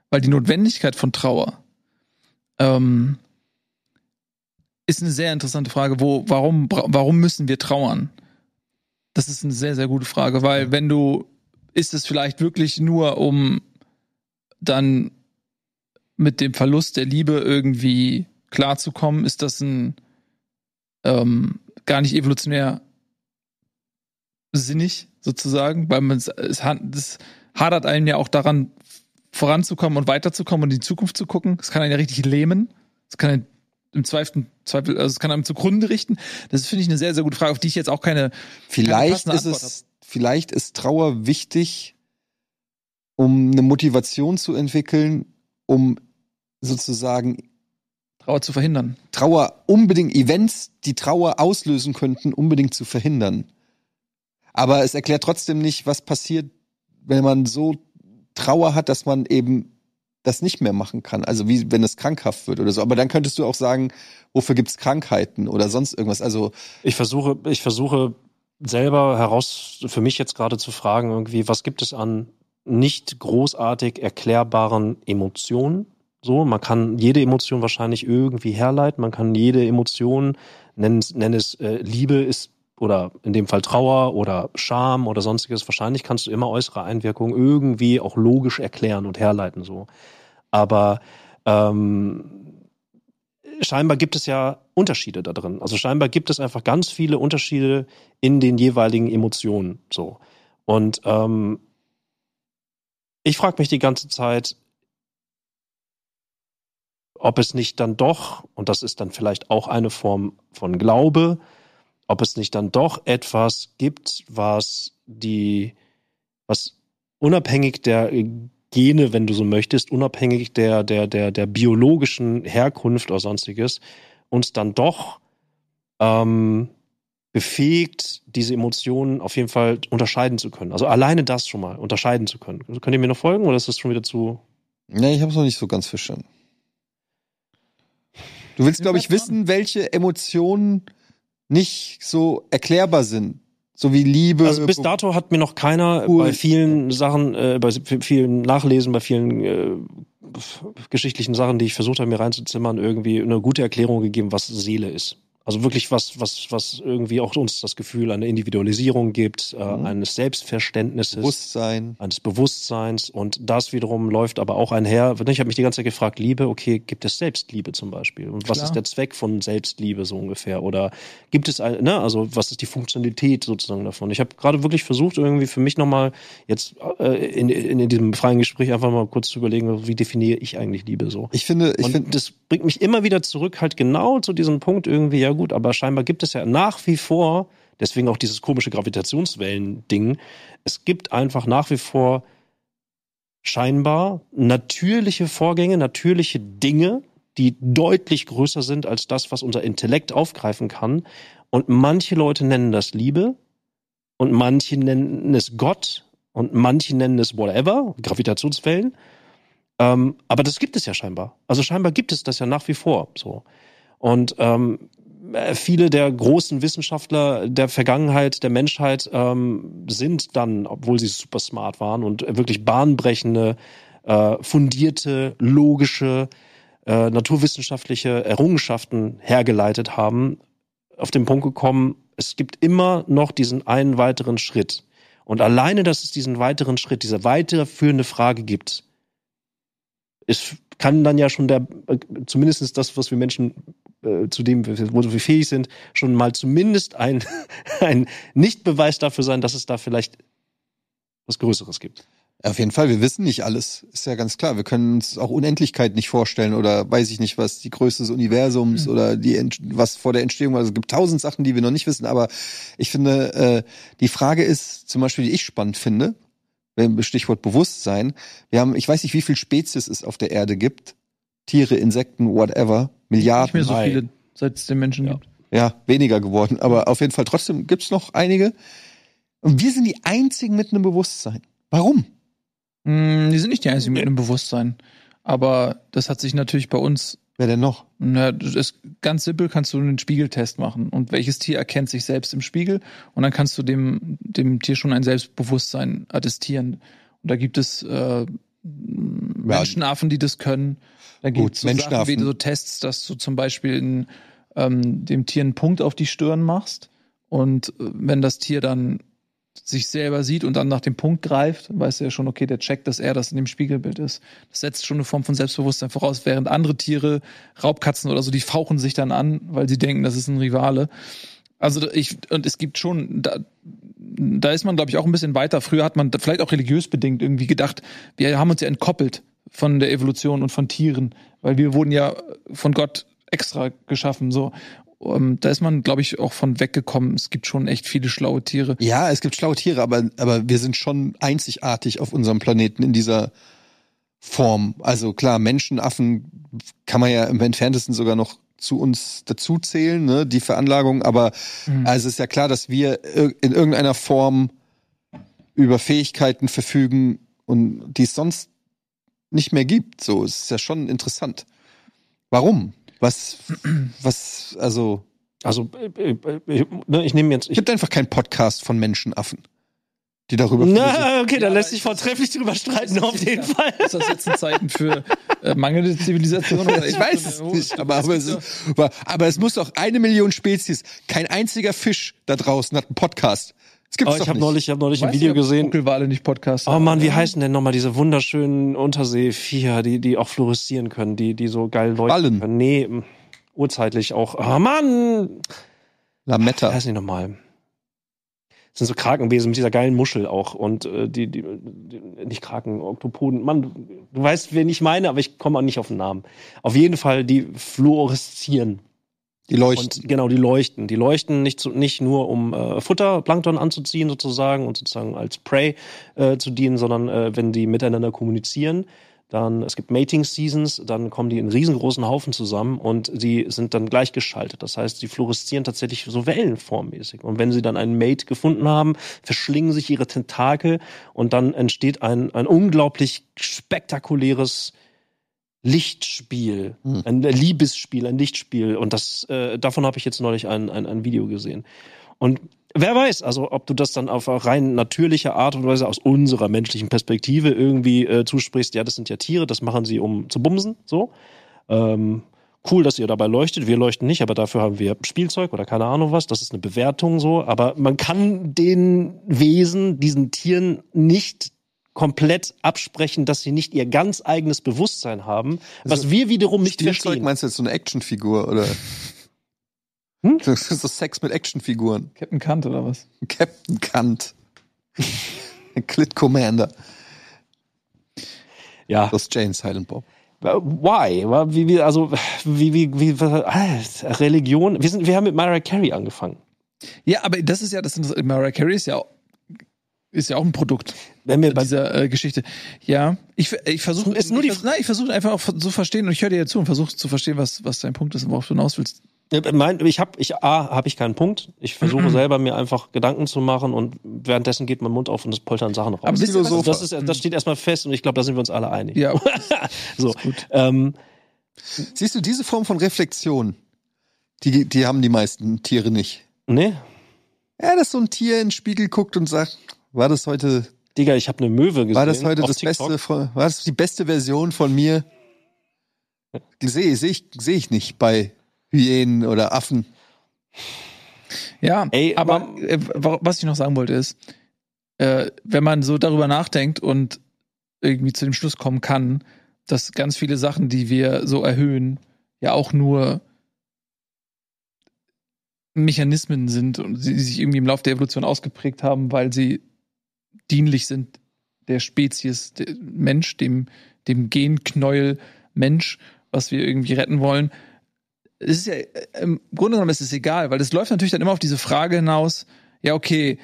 Weil die Notwendigkeit von Trauer ähm, ist eine sehr interessante Frage. Wo, warum, warum müssen wir trauern? Das ist eine sehr, sehr gute Frage, weil wenn du, ist es vielleicht wirklich nur, um dann mit dem Verlust der Liebe irgendwie klarzukommen, ist das ein ähm, gar nicht evolutionär sinnig sozusagen, weil man es, es hadert einen ja auch daran, voranzukommen und weiterzukommen und in die Zukunft zu gucken. Es kann einen ja richtig lähmen. Es kann einen im Zweifel, Zweifel also es kann einem zugrunde richten. Das finde ich eine sehr, sehr gute Frage, auf die ich jetzt auch keine, Vielleicht passende ist es, vielleicht ist Trauer wichtig, um eine Motivation zu entwickeln, um sozusagen Trauer zu verhindern. Trauer unbedingt, Events, die Trauer auslösen könnten, unbedingt zu verhindern. Aber es erklärt trotzdem nicht, was passiert, wenn man so Trauer hat, dass man eben das nicht mehr machen kann. Also wie wenn es krankhaft wird oder so. Aber dann könntest du auch sagen, wofür gibt's Krankheiten oder sonst irgendwas. Also Ich versuche, ich versuche selber heraus, für mich jetzt gerade zu fragen, irgendwie, was gibt es an nicht großartig erklärbaren Emotionen? So, man kann jede Emotion wahrscheinlich irgendwie herleiten, man kann jede Emotion, nennen, es- nenn es äh, Liebe, ist oder in dem Fall Trauer oder Scham oder sonstiges, wahrscheinlich kannst du immer äußere Einwirkungen irgendwie auch logisch erklären und herleiten so. Aber ähm, scheinbar gibt es ja Unterschiede da drin. Also scheinbar gibt es einfach ganz viele Unterschiede in den jeweiligen Emotionen so. Und ähm, ich frage mich die ganze Zeit, ob es nicht dann doch, und das ist dann vielleicht auch eine Form von Glaube, ob es nicht dann doch etwas gibt, was die, was unabhängig der Gene, wenn du so möchtest, unabhängig der, der, der, der biologischen Herkunft oder sonstiges, uns dann doch ähm, befähigt, diese Emotionen auf jeden Fall unterscheiden zu können. Also alleine das schon mal unterscheiden zu können. Also könnt ihr mir noch folgen oder ist das schon wieder zu. Nee, ich habe es noch nicht so ganz verstanden. Du willst, glaube ich, wissen, welche Emotionen nicht so erklärbar sind. So wie Liebe. Also bis dato hat mir noch keiner Cool. bei vielen Sachen, äh, bei vielen Nachlesen, bei vielen äh, geschichtlichen Sachen, die ich versucht habe, mir reinzuzimmern, irgendwie eine gute Erklärung gegeben, was Seele ist. Also wirklich was, was, was irgendwie auch uns das Gefühl einer Individualisierung gibt, äh, Mhm. eines Selbstverständnisses. Bewusstsein. eines Bewusstseins und das wiederum läuft aber auch einher. Ich habe mich die ganze Zeit gefragt, Liebe, okay, gibt es Selbstliebe zum Beispiel? Und was Klar. ist der Zweck von Selbstliebe so ungefähr? Oder gibt es, ein, ne, also was ist die Funktionalität sozusagen davon? Ich habe gerade wirklich versucht, irgendwie für mich nochmal jetzt äh, in, in, in diesem freien Gespräch einfach mal kurz zu überlegen, wie definiere ich eigentlich Liebe so? Ich finde, ich finde, das bringt mich immer wieder zurück, halt genau zu diesem Punkt irgendwie, ja gut, aber scheinbar gibt es ja nach wie vor, deswegen auch dieses komische Gravitationswellen-Ding, es gibt einfach nach wie vor scheinbar natürliche Vorgänge, natürliche Dinge, die deutlich größer sind als das, was unser Intellekt aufgreifen kann. Und manche Leute nennen das Liebe und manche nennen es Gott und manche nennen es whatever, Gravitationswellen. Ähm, aber das gibt es ja scheinbar. Also scheinbar gibt es das ja nach wie vor so. Und ähm, äh, viele der großen Wissenschaftler der Vergangenheit, der Menschheit ähm, sind dann, obwohl sie super smart waren und wirklich bahnbrechende, äh, fundierte, logische, äh, naturwissenschaftliche Errungenschaften hergeleitet haben, auf den Punkt gekommen, es gibt immer noch diesen einen weiteren Schritt. Und alleine, dass es diesen weiteren Schritt, diese weiterführende Frage gibt, es kann dann ja schon der, äh, zumindest das, was wir Menschen, äh, zu dem, wo wir fähig sind, schon mal zumindest ein, ein Nichtbeweis dafür sein, dass es da vielleicht was Größeres gibt. auf jeden Fall, wir wissen nicht alles. Ist ja ganz klar. Wir können uns auch Unendlichkeit nicht vorstellen oder weiß ich nicht, was die Größe des Universums oder die, was vor der Entstehung war. Also es gibt tausend Sachen, die wir noch nicht wissen. Aber ich finde, äh, die Frage ist zum Beispiel, die ich spannend finde, Stichwort Bewusstsein. Wir haben, ich weiß nicht, wie viel Spezies es auf der Erde gibt. Tiere, Insekten, whatever. Milliarden. Nicht mehr so viele, seit es den Menschen Ja. gibt. Ja, weniger geworden. Aber auf jeden Fall trotzdem gibt's noch einige. Und wir sind die einzigen mit einem Bewusstsein. Warum? Mm, Die sind nicht die einzigen mit einem Bewusstsein. Aber das hat sich natürlich bei uns, Wer denn noch? na, das ist ganz simpel, kannst du einen Spiegeltest machen. Und welches Tier erkennt sich selbst im Spiegel? Und dann kannst du dem, dem Tier schon ein Selbstbewusstsein attestieren. Und da gibt es äh, Menschenaffen, die das können. Da gibt es so Sachen wie so Tests, dass du zum Beispiel in, ähm, dem Tier einen Punkt auf die Stirn machst. Und äh, wenn das Tier dann sich selber sieht und dann nach dem Punkt greift, dann weiß er ja schon, okay, der checkt, dass er das in dem Spiegelbild ist. Das setzt schon eine Form von Selbstbewusstsein voraus, während andere Tiere, Raubkatzen oder so, die fauchen sich dann an, weil sie denken, das ist ein Rivale. Also ich, und es gibt schon, da, da ist man, glaube ich, auch ein bisschen weiter. Früher hat man vielleicht auch religiös bedingt irgendwie gedacht, wir haben uns ja entkoppelt von der Evolution und von Tieren, weil wir wurden ja von Gott extra geschaffen, so. Um, da ist man, glaube ich, auch von weggekommen. Es gibt schon echt viele schlaue Tiere. Ja, es gibt schlaue Tiere, aber, aber wir sind schon einzigartig auf unserem Planeten in dieser Form. Also klar, Menschenaffen kann man ja im entferntesten sogar noch zu uns dazu zählen, ne, die Veranlagung, aber Mhm. also ist ja klar, dass wir ir- in irgendeiner Form über Fähigkeiten verfügen und die es sonst nicht mehr gibt. So, es ist ja schon interessant. Warum? Was, was, also, Also äh, äh, äh, ne, ich nehme jetzt, ich, gibt einfach keinen Podcast von Menschenaffen. Die darüber Na, okay, da Ja, lässt sich ich- vortrefflich drüber streiten, auf jeden Ja. Fall. Ist das jetzt ein Zeichen für äh, mangelnde Zivilisation? Oder Ich weiß es nicht, aber, aber, es, ist, aber, aber es muss doch eine Million Spezies. Kein einziger Fisch da draußen hat einen Podcast. Es gibt's Oh, doch ich habe nicht. neulich, ich hab neulich ein Video ob gesehen. Buckelwale nicht Podcast. Oh Mann, wie heißen denn nochmal diese wunderschönen Unterseeviecher, die, die auch fluoreszieren können, die, die so geil leuchten Ballen. können? Nee, urzeitlich auch. Oh Mann! Wie Lametta. heißen die nochmal? Das sind so Krakenwesen mit dieser geilen Muschel auch und äh, die, die, die nicht Kraken, Oktopoden. Mann, du, du weißt, wen ich meine, aber ich komme auch nicht auf den Namen. Auf jeden Fall, die fluoreszieren. Die leuchten. Und genau, die leuchten. Die leuchten nicht, zu, nicht nur, um äh, Futter, Plankton anzuziehen sozusagen und sozusagen als Prey äh, zu dienen, sondern äh, wenn die miteinander kommunizieren, dann, es gibt Mating Seasons, dann kommen die in riesengroßen Haufen zusammen und sie sind dann gleichgeschaltet. Das heißt, sie fluoreszieren tatsächlich so wellenformmäßig. Und wenn sie dann einen Mate gefunden haben, verschlingen sich ihre Tentakel und dann entsteht ein, ein unglaublich spektakuläres Lichtspiel, Hm. ein Liebesspiel, ein Lichtspiel. Und das, äh, davon habe ich jetzt neulich ein, ein, ein Video gesehen. Und wer weiß, also ob du das dann auf rein natürliche Art und Weise aus unserer menschlichen Perspektive irgendwie äh, zusprichst, ja, das sind ja Tiere, das machen sie, um zu bumsen, so. Ähm, cool, dass ihr dabei leuchtet. Wir leuchten nicht, aber dafür haben wir Spielzeug oder keine Ahnung was. Das ist eine Bewertung so. Aber man kann den Wesen, diesen Tieren nicht komplett absprechen, dass sie nicht ihr ganz eigenes Bewusstsein haben, was wir wiederum nicht Spielzeug verstehen. meinst du jetzt so eine Actionfigur oder? Hm? Das ist so Sex mit Actionfiguren. Captain Kant oder was? Captain Kant. Clit Commander. Ja. Das ist Jane Silent Bob. Why? Wie, wie, also, wie, wie, wie, ah, Religion. Wir, sind, wir haben mit Mariah Carey angefangen. Ja, aber das ist ja, das ist, Mariah Carey ist ja auch, ist ja auch ein Produkt Wenn wir bei, dieser äh, Geschichte. Ja, ich, ich versuche, ich, nein, ich versuche einfach auch zu verstehen und ich höre dir ja zu und versuche zu verstehen, was, was dein Punkt ist und worauf du hinaus willst. Mein, ich habe, ich, A, habe ich keinen Punkt. Ich versuche selber mir einfach Gedanken zu machen und währenddessen geht mein Mund auf und es poltern Sachen raus. Also das, ist, das steht erstmal fest und ich glaube, da sind wir uns alle einig. Ja, so. Ähm, Siehst du, diese Form von Reflexion, die, die haben die meisten Tiere nicht. ne? Ja, dass so ein Tier in den Spiegel guckt und sagt, war das heute, Digga, ich habe eine Möwe gesehen. war das heute auf das TikTok. Beste, von, war das die beste Version von mir? Sehe seh ich, seh ich nicht bei Hyänen oder Affen. ja. Ey, aber äh, wa- was ich noch sagen wollte ist, äh, wenn man so darüber nachdenkt und irgendwie zu dem Schluss kommen kann, dass ganz viele Sachen, die wir so erhöhen, ja auch nur Mechanismen sind und sie die sich irgendwie im Laufe der Evolution ausgeprägt haben, weil sie dienlich sind der Spezies der Mensch, dem, dem Genknäuel Mensch, was wir irgendwie retten wollen. Es ist ja, äh, im Grunde genommen ist es egal, weil es läuft natürlich dann immer auf diese Frage hinaus, ja, okay,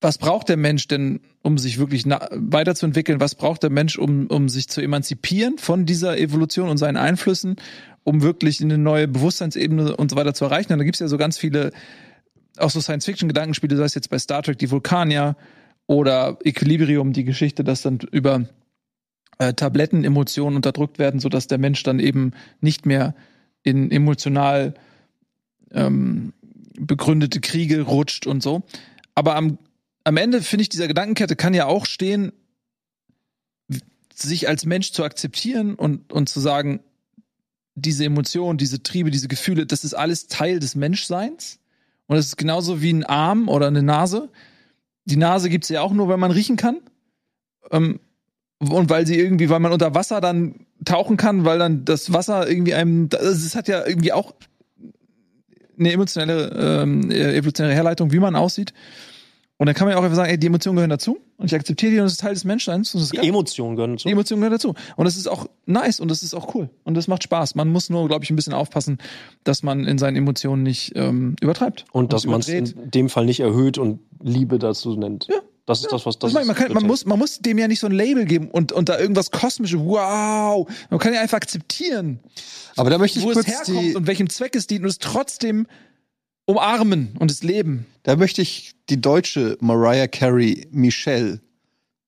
was braucht der Mensch denn, um sich wirklich weiterzuentwickeln? Was braucht der Mensch, um, um sich zu emanzipieren von dieser Evolution und seinen Einflüssen, um wirklich eine neue Bewusstseinsebene und so weiter zu erreichen? Und da gibt's ja so ganz viele, auch so Science-Fiction-Gedankenspiele, sei es jetzt bei Star Trek die Vulkanier oder Equilibrium, die Geschichte, dass dann über äh, Tabletten Emotionen unterdrückt werden, sodass der Mensch dann eben nicht mehr in emotional ähm, begründete Kriege rutscht und so. Aber am, am Ende finde ich, dieser Gedankenkette kann ja auch stehen, sich als Mensch zu akzeptieren und, und zu sagen, diese Emotionen, diese Triebe, diese Gefühle, das ist alles Teil des Menschseins. Und es ist genauso wie ein Arm oder eine Nase. Die Nase gibt's ja auch nur, wenn man riechen kann. Ähm, und weil sie irgendwie, weil man unter Wasser dann tauchen kann, weil dann das Wasser irgendwie einem, also es hat ja irgendwie auch eine emotionelle, ähm, äh, evolutionäre Herleitung, wie man aussieht. Und dann kann man ja auch einfach sagen, ey, die Emotionen gehören dazu und ich akzeptiere die und das ist Teil des Menschseins und das ist Die. Emotionen gehören zu. Die Emotionen gehören dazu. Und das ist auch nice und das ist auch cool. Und das macht Spaß. Man muss nur, glaube ich, ein bisschen aufpassen, dass man in seinen Emotionen nicht ähm, übertreibt. Und dass man es in dem Fall nicht erhöht und Liebe dazu nennt. Ja. Das ist das, was das meine man, kann, man, muss, man muss dem ja nicht so ein Label geben und, und da irgendwas kosmisches, wow. Man kann ja einfach akzeptieren, Aber da möchte ich wo es kurz herkommt die, und welchem Zweck es dient und es trotzdem umarmen und es leben. da möchte ich die deutsche Mariah Carey Michelle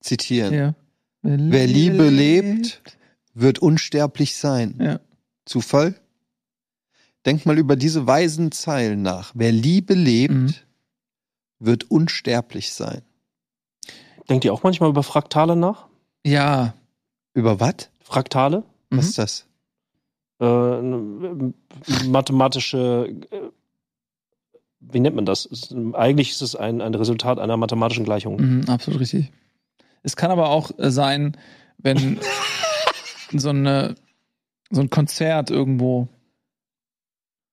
zitieren. Ja. Wer Liebe lebt, wird unsterblich sein. Ja. Zufall? Denk mal über diese weisen Zeilen nach. Wer Liebe lebt, Mhm. wird unsterblich sein. Denkt ihr auch manchmal über Fraktale nach? Ja. Über was? Fraktale? Was Mhm. ist das? Äh, mathematische, äh, wie nennt man das? Es- Eigentlich ist es ein, ein Resultat einer mathematischen Gleichung. Mhm, absolut richtig. Es kann aber auch äh, sein, wenn so, eine, so ein Konzert irgendwo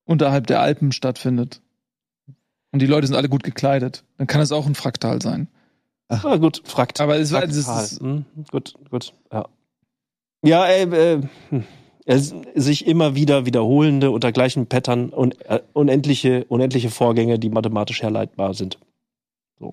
unterhalb der Alpen stattfindet und die Leute sind alle gut gekleidet, dann kann es auch ein Fraktal sein. Ah, gut, Frakt. Aber es war- das ist- Hm, gut, gut, ja. Ja, äh, äh, hm. es, sich immer wieder wiederholende unter gleichen Pattern und äh, unendliche, unendliche Vorgänge, die mathematisch herleitbar sind. So.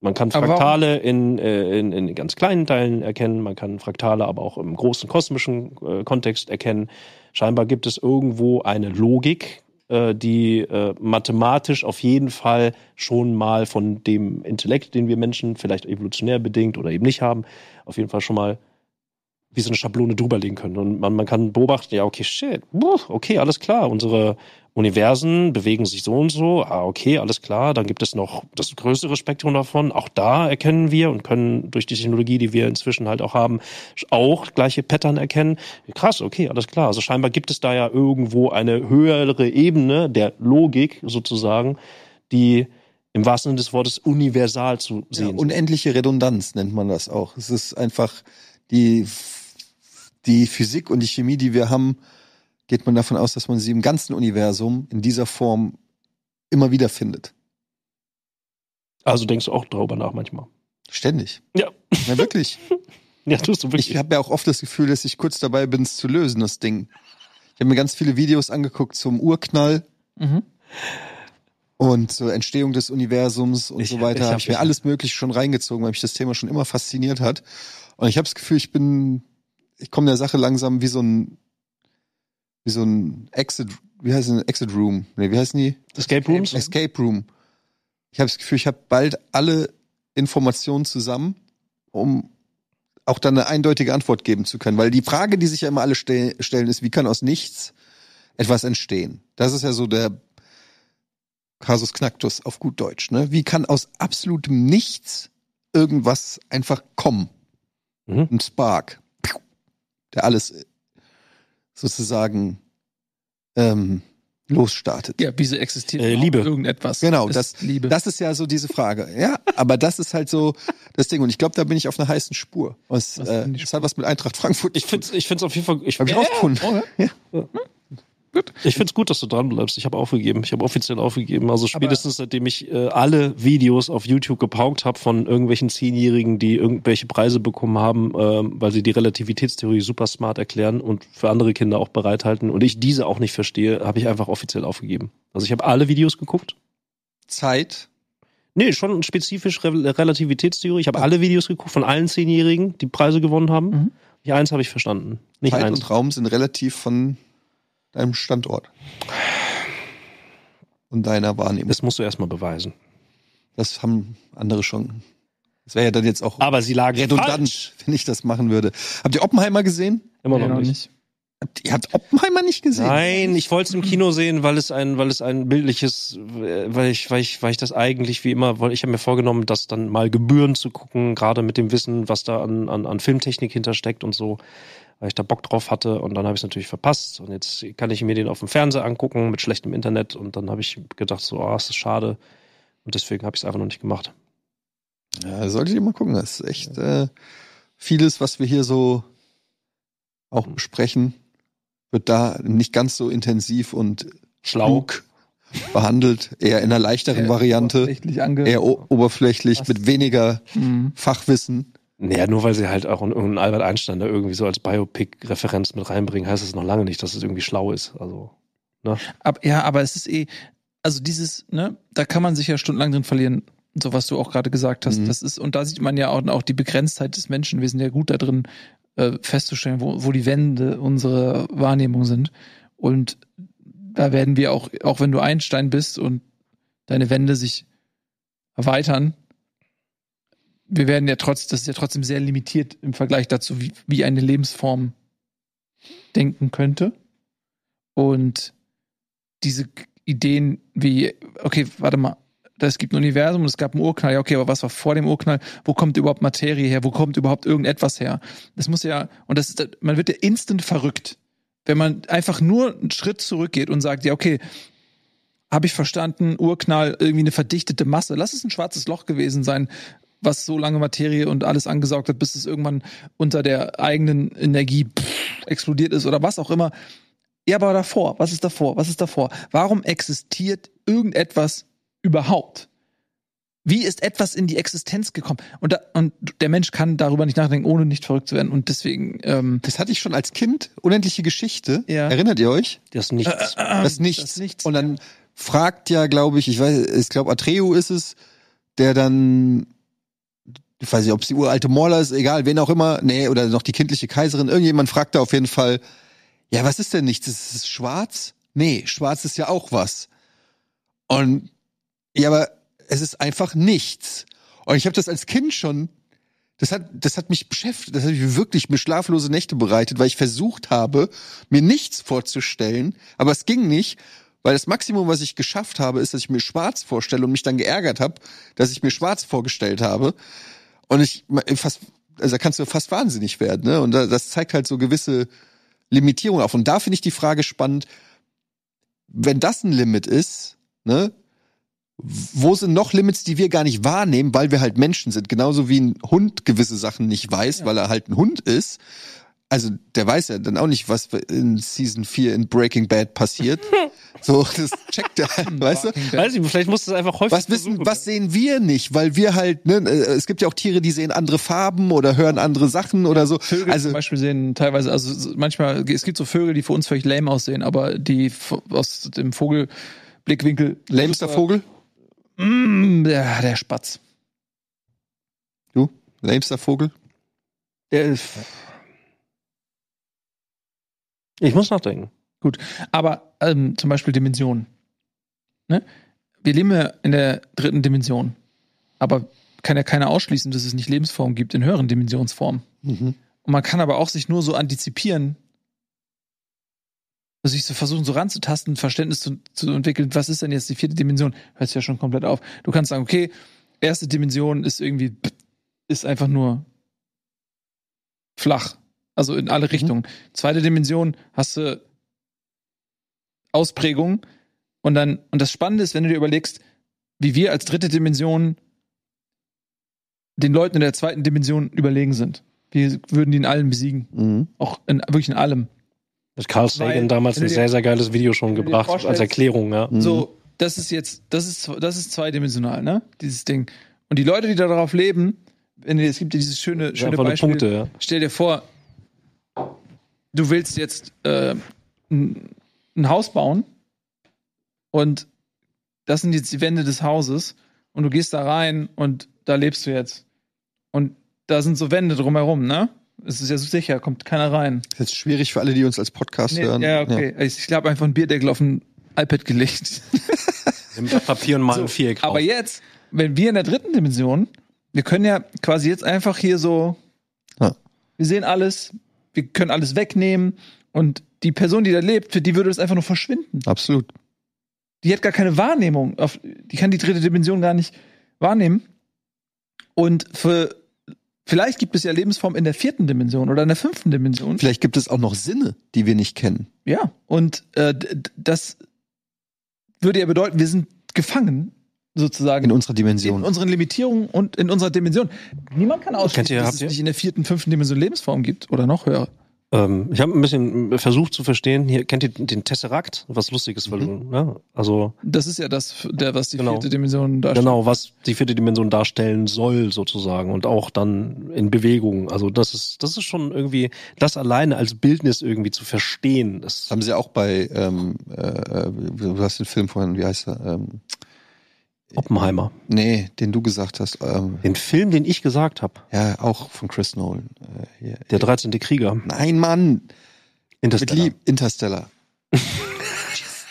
Man kann Fraktale in, äh, in, in ganz kleinen Teilen erkennen, man kann Fraktale aber auch im großen kosmischen äh, Kontext erkennen. Scheinbar gibt es irgendwo eine Logik, äh, die äh, mathematisch auf jeden Fall schon mal von dem Intellekt, den wir Menschen vielleicht evolutionär bedingt oder eben nicht haben, auf jeden Fall schon mal wie so eine Schablone drüberlegen können. Und man, man kann beobachten, ja, okay, shit, okay, alles klar, unsere Universen bewegen sich so und so, ah, okay, alles klar, dann gibt es noch das größere Spektrum davon, auch da erkennen wir und können durch die Technologie, die wir inzwischen halt auch haben, auch gleiche Pattern erkennen. Krass, okay, alles klar. Also scheinbar gibt es da ja irgendwo eine höhere Ebene der Logik sozusagen, die im wahrsten Sinne des Wortes universal zu Ja, sehen. ist. unendliche Redundanz nennt man das auch. Es ist einfach die, die Physik und die Chemie, die wir haben, geht man davon aus, dass man sie im ganzen Universum in dieser Form immer wieder findet. also denkst du auch darüber nach manchmal. Ständig. Ja. Ja, wirklich. Ja, tust du wirklich. Ich habe ja auch oft das Gefühl, dass ich kurz dabei bin, es zu lösen, das Ding. Ich habe mir ganz viele Videos angeguckt zum Urknall Mhm. und zur Entstehung des Universums und Ich- so weiter. ich hab- habe ich mir alles Mögliche schon reingezogen, weil mich das Thema schon immer fasziniert hat. Und ich habe das Gefühl, ich bin, ich komme der Sache langsam wie so ein, wie so ein Exit, wie heißt ein Exit Room? Nee, wie heißen die? Escape Rooms? Escape Room. Ich habe das Gefühl, ich habe bald alle Informationen zusammen, um auch dann eine eindeutige Antwort geben zu können. Weil die Frage, die sich ja immer alle ste stellen, ist, wie kann aus nichts etwas entstehen? Das ist ja so der Kasus Knacktus auf gut Deutsch. Ne? Wie kann aus absolutem Nichts irgendwas einfach kommen? Mhm. Ein Spark, der alles sozusagen ähm, losstartet. Ja, wieso existiert Äh, Liebe. irgendetwas? Genau, ist das- Liebe. Das ist ja so diese Frage. Ja, aber das ist halt so das Ding. Und ich glaube, da bin ich auf einer heißen Spur. Und es, Was äh, die es hat was mit Eintracht Frankfurt Ich finde ich find's auf jeden Fall. Ich, Hab ich ja, rausgefunden. Oh, ja. Ich find's gut, dass du dran bleibst. Ich habe aufgegeben. Ich habe offiziell aufgegeben. Also spätestens seitdem ich äh, alle Videos auf YouTube gepaukt habe von irgendwelchen Zehnjährigen, die irgendwelche Preise bekommen haben, ähm, weil sie die Relativitätstheorie super smart erklären und für andere Kinder auch bereithalten und ich diese auch nicht verstehe, habe ich einfach offiziell aufgegeben. Also ich habe alle Videos geguckt. Zeit. Nee, schon spezifisch Re Relativitätstheorie. Ich habe alle Videos geguckt von allen Zehnjährigen, die Preise gewonnen haben. Mhm. Ja, eins habe ich verstanden. Nicht Zeit eins. und Raum sind relativ von deinem Standort. Und deiner Wahrnehmung. Das musst du erstmal beweisen. Das haben andere schon. Das wäre ja dann jetzt auch Aber sie lagen redundant, falsch. wenn ich das machen würde. Habt ihr Oppenheimer gesehen? Immer Nee, noch, noch nicht. nicht. Habt ihr habt Oppenheimer nicht gesehen? Nein, ich wollte es im Kino sehen, weil es ein, weil es ein bildliches, weil ich, weil ich, weil ich das eigentlich wie immer, weil ich habe mir vorgenommen, das dann mal Gebühren zu gucken, gerade mit dem Wissen, was da an, an, an Filmtechnik hintersteckt und so, weil ich da Bock drauf hatte und dann habe ich es natürlich verpasst und jetzt kann ich mir den auf dem Fernseher angucken mit schlechtem Internet und dann habe ich gedacht so, ah, es ist schade und deswegen habe ich es einfach noch nicht gemacht. Ja, solltet ihr mal gucken. Das ist echt äh, vieles, was wir hier so auch besprechen, wird da nicht ganz so intensiv und Schlau. klug behandelt. Eher in einer leichteren Variante. Oberflächlich ange Eher oberflächlich, Was? mit weniger Mhm. Fachwissen. Naja, nur weil sie halt auch einen Albert Einstein da irgendwie so als Biopic-Referenz mit reinbringen, heißt es noch lange nicht, dass es irgendwie schlau ist. Also, Ab, ja, aber es ist eh, also dieses, ne, da kann man sich ja stundenlang drin verlieren, so was du auch gerade gesagt hast. Mhm. Das ist, und da sieht man ja auch, auch die Begrenztheit des Menschen. Wir sind ja gut da drin, äh, festzustellen, wo, wo die Wände unserer Wahrnehmung sind. Und da werden wir auch, auch wenn du Einstein bist und deine Wände sich erweitern, wir werden ja trotz, das ist ja trotzdem sehr limitiert im Vergleich dazu, wie, wie eine Lebensform denken könnte. Und diese Ideen wie, okay, warte mal, es gibt ein Universum und es gab einen Urknall. Ja, okay, aber was war vor dem Urknall? Wo kommt überhaupt Materie her? Wo kommt überhaupt irgendetwas her? Das muss ja, und das ist, man wird ja instant verrückt, wenn man einfach nur einen Schritt zurückgeht und sagt, ja, okay, habe ich verstanden, Urknall, irgendwie eine verdichtete Masse. Lass es ein schwarzes Loch gewesen sein, was so lange Materie und alles angesaugt hat, bis es irgendwann unter der eigenen Energie pff, explodiert ist oder was auch immer. Ja, aber davor, was ist davor? Was ist davor? Warum existiert irgendetwas überhaupt? Wie ist etwas in die Existenz gekommen? Und, da, und der Mensch kann darüber nicht nachdenken, ohne nicht verrückt zu werden. Und deswegen, ähm, Das hatte ich schon als Kind. Unendliche Geschichte. Ja. Erinnert ihr euch? Das ist nichts. Das Nichts. das Nichts. Und dann fragt ja, glaube ich, ich weiß, ich glaube, Atreo ist es, der dann, ich weiß nicht, ob es die uralte Morla ist, egal, wen auch immer, nee, oder noch die kindliche Kaiserin, irgendjemand fragt da auf jeden Fall, ja, was ist denn nichts? Ist es schwarz? Nee, schwarz ist ja auch was. Und, ja, aber es ist einfach nichts. Und ich habe das als Kind schon das hat, das hat mich beschäftigt, das hat mich wirklich mir schlaflose Nächte bereitet, weil ich versucht habe, mir nichts vorzustellen, aber es ging nicht, weil das Maximum, was ich geschafft habe, ist, dass ich mir schwarz vorstelle und mich dann geärgert habe, dass ich mir schwarz vorgestellt habe. Und ich fast, also da kannst du fast wahnsinnig werden, ne? Und da- das zeigt halt so gewisse Limitierungen auf. Und da finde ich die Frage spannend, wenn das ein Limit ist, ne? wo sind noch Limits, die wir gar nicht wahrnehmen, weil wir halt Menschen sind? Genauso wie ein Hund gewisse Sachen nicht weiß, weil er halt ein Hund ist. Also der weiß ja dann auch nicht, was in Season 4 in Breaking Bad passiert. so, das checkt er halt, weißt du? Weiß ich, vielleicht musst du es einfach häufig Was wissen, versuchen. was sehen wir nicht? Weil wir halt, ne, äh, es gibt ja auch Tiere, die sehen andere Farben oder hören andere Sachen oder so. Vögel also zum Beispiel sehen teilweise, also so- manchmal, es gibt so Vögel, die für uns völlig lame aussehen, aber die aus dem Vogelblickwinkel. lämster Vogel, Mm, der, der Spatz. du, lämster Vogel. Der ist- Ich muss nachdenken. Aber ähm, zum Beispiel Dimensionen. Ne? Wir leben ja in der dritten Dimension. Aber kann ja keiner ausschließen, dass es nicht Lebensformen gibt in höheren Dimensionsformen. Und man kann aber auch sich nur so antizipieren, also sich so versuchen, so ranzutasten, Verständnis zu, zu entwickeln, was ist denn jetzt die vierte Dimension? Hört sich ja schon komplett auf. Du kannst sagen, okay, erste Dimension ist irgendwie, ist einfach nur flach. Also in alle Richtungen. Zweite Dimension hast du Ausprägung. Und dann, und das Spannende ist, wenn du dir überlegst, wie wir als dritte Dimension den Leuten in der zweiten Dimension überlegen sind. Wir würden die in allem besiegen. Mhm. Auch in, wirklich in allem. Hat Carl Weil, Sagan damals wenn du ein dir- sehr, sehr geiles Video schon gebracht als Erklärung, ja. Mhm. So, das ist jetzt, das ist, das ist zweidimensional, ne? Dieses Ding. Und die Leute, die da darauf leben, wenn es gibt ja dieses schöne, schöne nur Beispiel. Punkte, ja. Stell dir vor, du willst jetzt äh, ein, ein Haus bauen und das sind jetzt die Wände des Hauses und du gehst da rein und da lebst du jetzt. Und da sind so Wände drumherum, ne? Es ist ja so sicher, kommt keiner rein. Das ist jetzt schwierig für alle, die uns als Podcast Nee, hören. ja, okay. Ich, ich habe einfach einen Bierdeckel auf ein iPad gelegt. Nimm das Papier und mal So, ein Viereck Aber raus. jetzt, wenn wir in der dritten Dimension, wir können ja quasi jetzt einfach hier so, Ja. wir sehen alles, wir können alles wegnehmen und die Person, die da lebt, für die würde das einfach nur verschwinden. Absolut. Die hat gar keine Wahrnehmung, auf, die kann die dritte Dimension gar nicht wahrnehmen. Und für, vielleicht gibt es ja Lebensform in der vierten Dimension oder in der fünften Dimension. Vielleicht gibt es auch noch Sinne, die wir nicht kennen. Ja, und äh, das würde ja bedeuten, wir sind gefangen sozusagen In unserer in Dimension. unseren Limitierungen und in unserer Dimension. Niemand kann ausschließen, Kennt ihr- dass es ihr- nicht in der vierten, fünften Dimension Lebensform gibt oder noch höher. Ähm, ich habe ein bisschen versucht zu verstehen, hier kennt ihr den Tesseract? Was Lustiges, weil Mhm. du, ne? Also, Das ist ja das, der, was die Genau. vierte Dimension darstellt. genau, was die vierte Dimension darstellen soll, sozusagen. Und auch dann in Bewegung. Also, das ist, das ist schon irgendwie, das alleine als Bildnis irgendwie zu verstehen. Das, Das haben sie auch bei, ähm, äh, du hast den Film vorhin, wie heißt er? Ähm, Oppenheimer. nee, den du gesagt hast. Ähm, Den Film, den ich gesagt habe. ja, auch von Chris Nolan. Äh, hier. Der 13. Krieger. Nein, Mann. Mit Interstellar. Lieb Interstellar.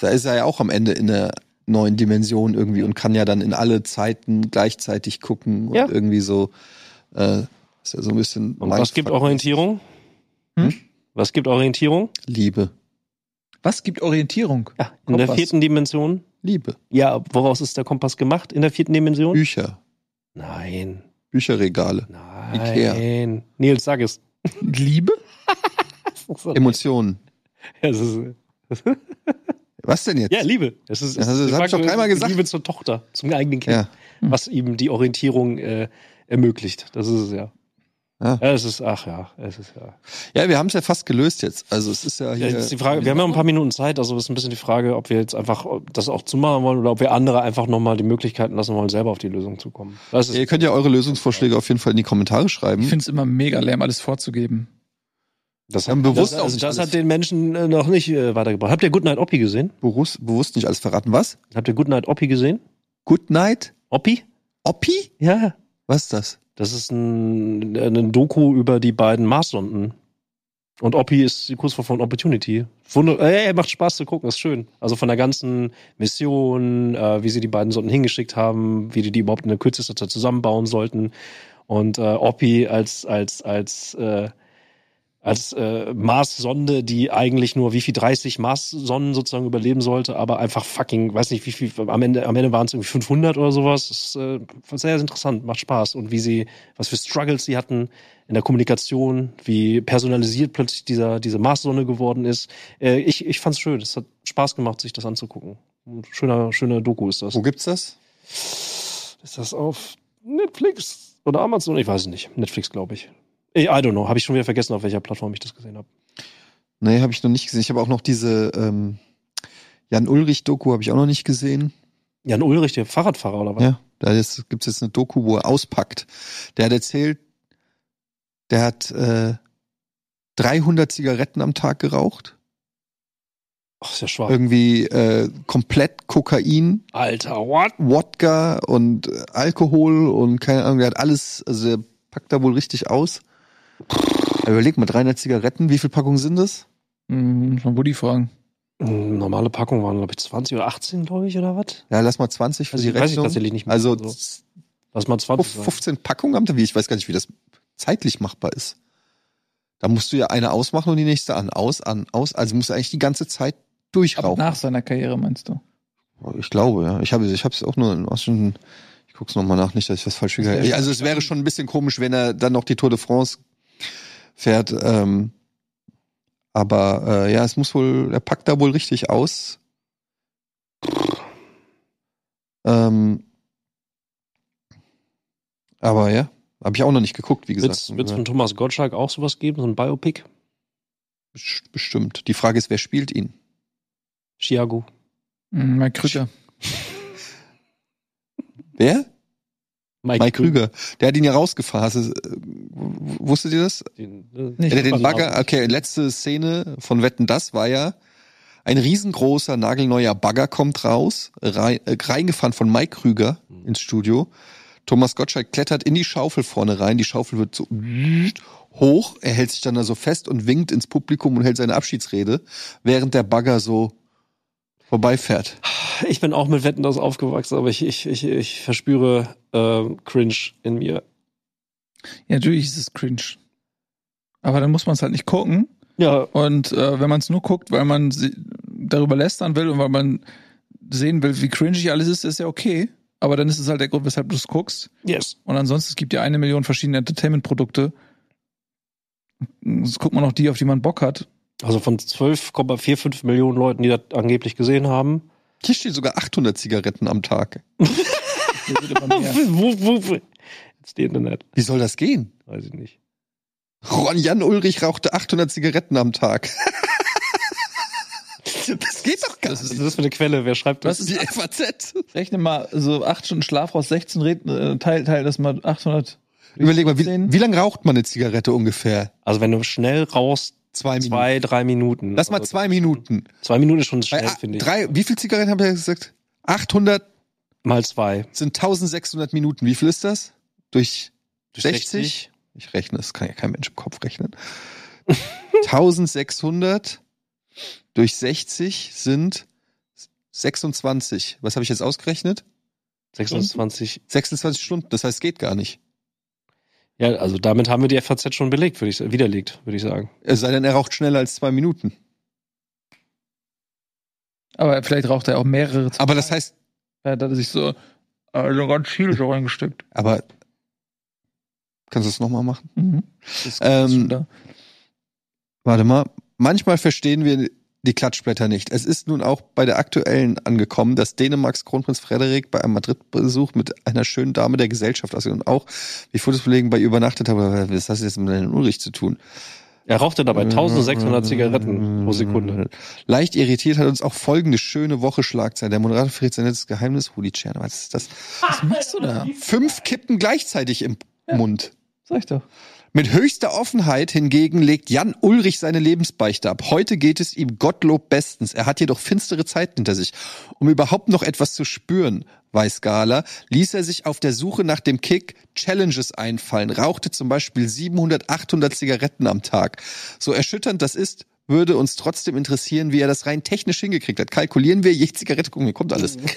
da ist er ja auch am Ende in der neuen Dimension irgendwie und kann ja dann in alle Zeiten gleichzeitig gucken und Ja. irgendwie so äh, ist ja so ein bisschen Und was gibt Orientierung? Hm? Was gibt Orientierung? Liebe. Was gibt Orientierung? Ja, in der Kompass. vierten Dimension Liebe. Ja, woraus ist der Kompass gemacht in der vierten Dimension? Bücher. Nein. Bücherregale. Ikea. Nein. Nils, sag es. Liebe? Emotionen. Ja, ist, Was denn jetzt? ja, Liebe. Es ist, es Also, das hab ich doch dreimal gesagt. Liebe zur Tochter, zum eigenen Kind, Ja. was ihm die Orientierung äh, ermöglicht. Das ist es ja. Ja. Ja, es ist, ach ja, es ist ja. Ja, wir haben es ja fast gelöst jetzt. Also es ist ja Ja, hier. jetzt ist die Frage, wir haben ja ein paar Minuten Zeit, also ist ein bisschen die Frage, ob wir jetzt einfach das auch zumachen wollen oder ob wir andere einfach nochmal die Möglichkeiten lassen wollen, selber auf die Lösung zu kommen. Das ist, Ihr könnt ja eure Lösungsvorschläge auf jeden Fall in die Kommentare schreiben. Ich finde es immer mega lame, alles vorzugeben. das wir haben bewusst das, also das hat den Menschen äh, noch nicht äh, weitergebracht. Habt ihr Goodnight Oppi gesehen? bewusst, bewusst nicht alles verraten. Was? Habt ihr Goodnight Oppi gesehen? Good Night? Oppi? Oppi? Ja. Was ist das? Das ist ein, ein Doku über die beiden Marssonden. Und Oppi ist die Kurzform von Opportunity. Wunder äh, macht Spaß zu gucken, ist schön. Also von der ganzen Mission, äh, wie sie die beiden Sonden hingeschickt haben, wie die die überhaupt in der kürzester Zeit zusammenbauen sollten. Und äh, Oppi als als als äh, als äh, Mars-Sonde, die eigentlich nur wie viel 30 Mars-Sonnen sozusagen überleben sollte, aber einfach fucking, weiß nicht wie viel, am Ende, am Ende waren es irgendwie 500 oder sowas. Das ist äh, sehr interessant, macht Spaß und wie sie, was für Struggles sie hatten in der Kommunikation, wie personalisiert plötzlich dieser diese Mars-Sonne geworden ist. Äh, ich ich fand's schön, es hat Spaß gemacht, sich das anzugucken. Ein Schöner schöner Doku ist das. Wo gibt's das? Ist das auf Netflix oder Amazon? Ich weiß es nicht. Netflix, glaube ich. I don't know. Habe ich schon wieder vergessen, auf welcher Plattform ich das gesehen habe. Nee, habe ich noch nicht gesehen. Ich habe auch noch diese ähm, Jan Ulrich-Doku habe ich auch noch nicht gesehen. Jan Ulrich, der Fahrradfahrer oder was? Ja, da ist, gibt's jetzt eine Doku, wo er auspackt. Der hat erzählt, der hat äh, 300 Zigaretten am Tag geraucht. Ach, ist ja schwach. Irgendwie äh, komplett Kokain, Alter, what? Wodka und Alkohol und keine Ahnung, der hat alles, also der packt da wohl richtig aus. Überleg mal, 300 Zigaretten, wie viel Packungen sind das? Hm, muss man Buddy fragen. Mm, Normale Packung waren, glaube ich, 20 oder 18, glaube ich, oder was? Ja, lass mal 20 für Also, die ich weiß ich Rechnung. tatsächlich nicht mehr. Also Also, Lass mal 20 sein. 15 Packungen am Tag, wie ich weiß gar nicht, wie das zeitlich machbar ist. Da musst du ja eine ausmachen und die nächste an, aus, an, aus. Also musst du eigentlich die ganze Zeit Aber durchrauchen. nach seiner Karriere meinst du? Ich glaube, ja. Ich habe ich habe es auch nur was schon ich guck's noch mal nach, nicht, dass ich was falsch kriege. Also es wäre schon ein bisschen komisch, wenn er dann noch die Tour de France fährt. Ähm, aber äh, ja, es muss wohl, er packt da wohl richtig aus. Ähm, aber ja, habe ich auch noch nicht geguckt, wie gesagt. Wird's, wird's von Thomas Gottschalk auch sowas geben, so ein Biopic? Best- Bestimmt. Die Frage ist, wer spielt ihn? Chiago. Hm, Mike Krüger. Wer? Mike, Mike Krüger. Der hat ihn ja rausgefahren. Wusstet ihr das? Den, äh, Nicht. Ja, der den Also, Bagger, okay, letzte Szene von Wetten, das war ja, ein riesengroßer, nagelneuer Bagger kommt raus, rein, äh, reingefahren von Mike Krüger ins Studio. Thomas Gottschalk klettert in die Schaufel vorne rein, die Schaufel wird so hoch, er hält sich dann da so fest und winkt ins Publikum und hält seine Abschiedsrede, während der Bagger so vorbeifährt. Ich bin auch mit Wetten das aufgewachsen, aber ich, ich, ich, ich verspüre äh, Cringe in mir. Ja, natürlich ist es cringe. Aber dann muss man es halt nicht gucken. Ja, Und äh, wenn man es nur guckt, weil man sie- darüber lästern will und weil man sehen will, wie cringy alles ist, ist ja okay. Aber dann ist es halt der Grund, weshalb du es guckst. yes. Und ansonsten, es gibt ja eine Million verschiedene Entertainment-Produkte. Jetzt guckt man noch die, auf die man Bock hat. Also von 12,45 Millionen Leuten, die das angeblich gesehen haben. Hier steht sogar 800 Zigaretten am Tag. Wo, wo? Jetzt die Internet. Wie soll das gehen? Weiß ich nicht. Ron Jan Ulrich rauchte 800 Zigaretten am Tag. das geht doch gar Was ist nicht. das für eine Quelle? Wer schreibt das? Das ist die FAZ. Rechne mal so acht Stunden Schlaf raus, 16 Red, äh, teil, teil das mal 800. Überleg mal, wie, 10. wie lange raucht man eine Zigarette ungefähr? Also wenn du schnell raus, Zwei Minuten. zwei, drei Minuten. Lass mal Also zwei Minuten. Zwei Minuten ist schon schnell, finde ich. drei, wie viel Zigaretten haben wir gesagt? 800 Mal zwei. sind 1600 Minuten. Wie viel ist das? Durch Durch 60? Ich rechne, das kann ja kein Mensch im Kopf rechnen. 1600 durch 60 sind 26. Was habe ich jetzt ausgerechnet? 26. 26 Stunden. Das heißt, geht gar nicht. Ja, also damit haben wir die FAZ schon belegt, würde ich sagen. Widerlegt, würde ich sagen. Es sei denn, er raucht schneller als zwei Minuten. Aber vielleicht raucht er auch mehrere. Aber das heißt, Da hat er sich so also ganz viel so reingesteckt. aber kannst du es nochmal machen? Mhm. Das ist Ähm. Warte mal. Manchmal verstehen wir die Klatschblätter nicht. Es ist nun auch bei der aktuellen angekommen, dass Dänemarks Kronprinz Frederik bei einem Madrid-Besuch mit einer schönen Dame der Gesellschaft aussieht und auch, wie Fotos belegen, bei ihr übernachtet hat. Aber was hat das jetzt mit Herrn Ulrich zu tun? Er rauchte dabei 1600 Zigaretten pro Sekunde. Leicht irritiert hat uns auch folgende schöne Woche Schlagzeile. Der Moderator verrät sein letztes Geheimnis. Rudi Czern. Was ist das? Was machst du da? Fünf Kippen gleichzeitig im Mund. Sag ich doch. Mit höchster Offenheit hingegen legt Jan Ulrich seine Lebensbeichte ab. Heute geht es ihm Gottlob bestens. Er hat jedoch finstere Zeiten hinter sich. Um überhaupt noch etwas zu spüren, weiß Gala, ließ er sich auf der Suche nach dem Kick Challenges einfallen, rauchte zum Beispiel 700, 800 Zigaretten am Tag. So erschütternd das ist, würde uns trotzdem interessieren, wie er das rein technisch hingekriegt hat. Kalkulieren wir je Zigarette, gucken, hier kommt alles.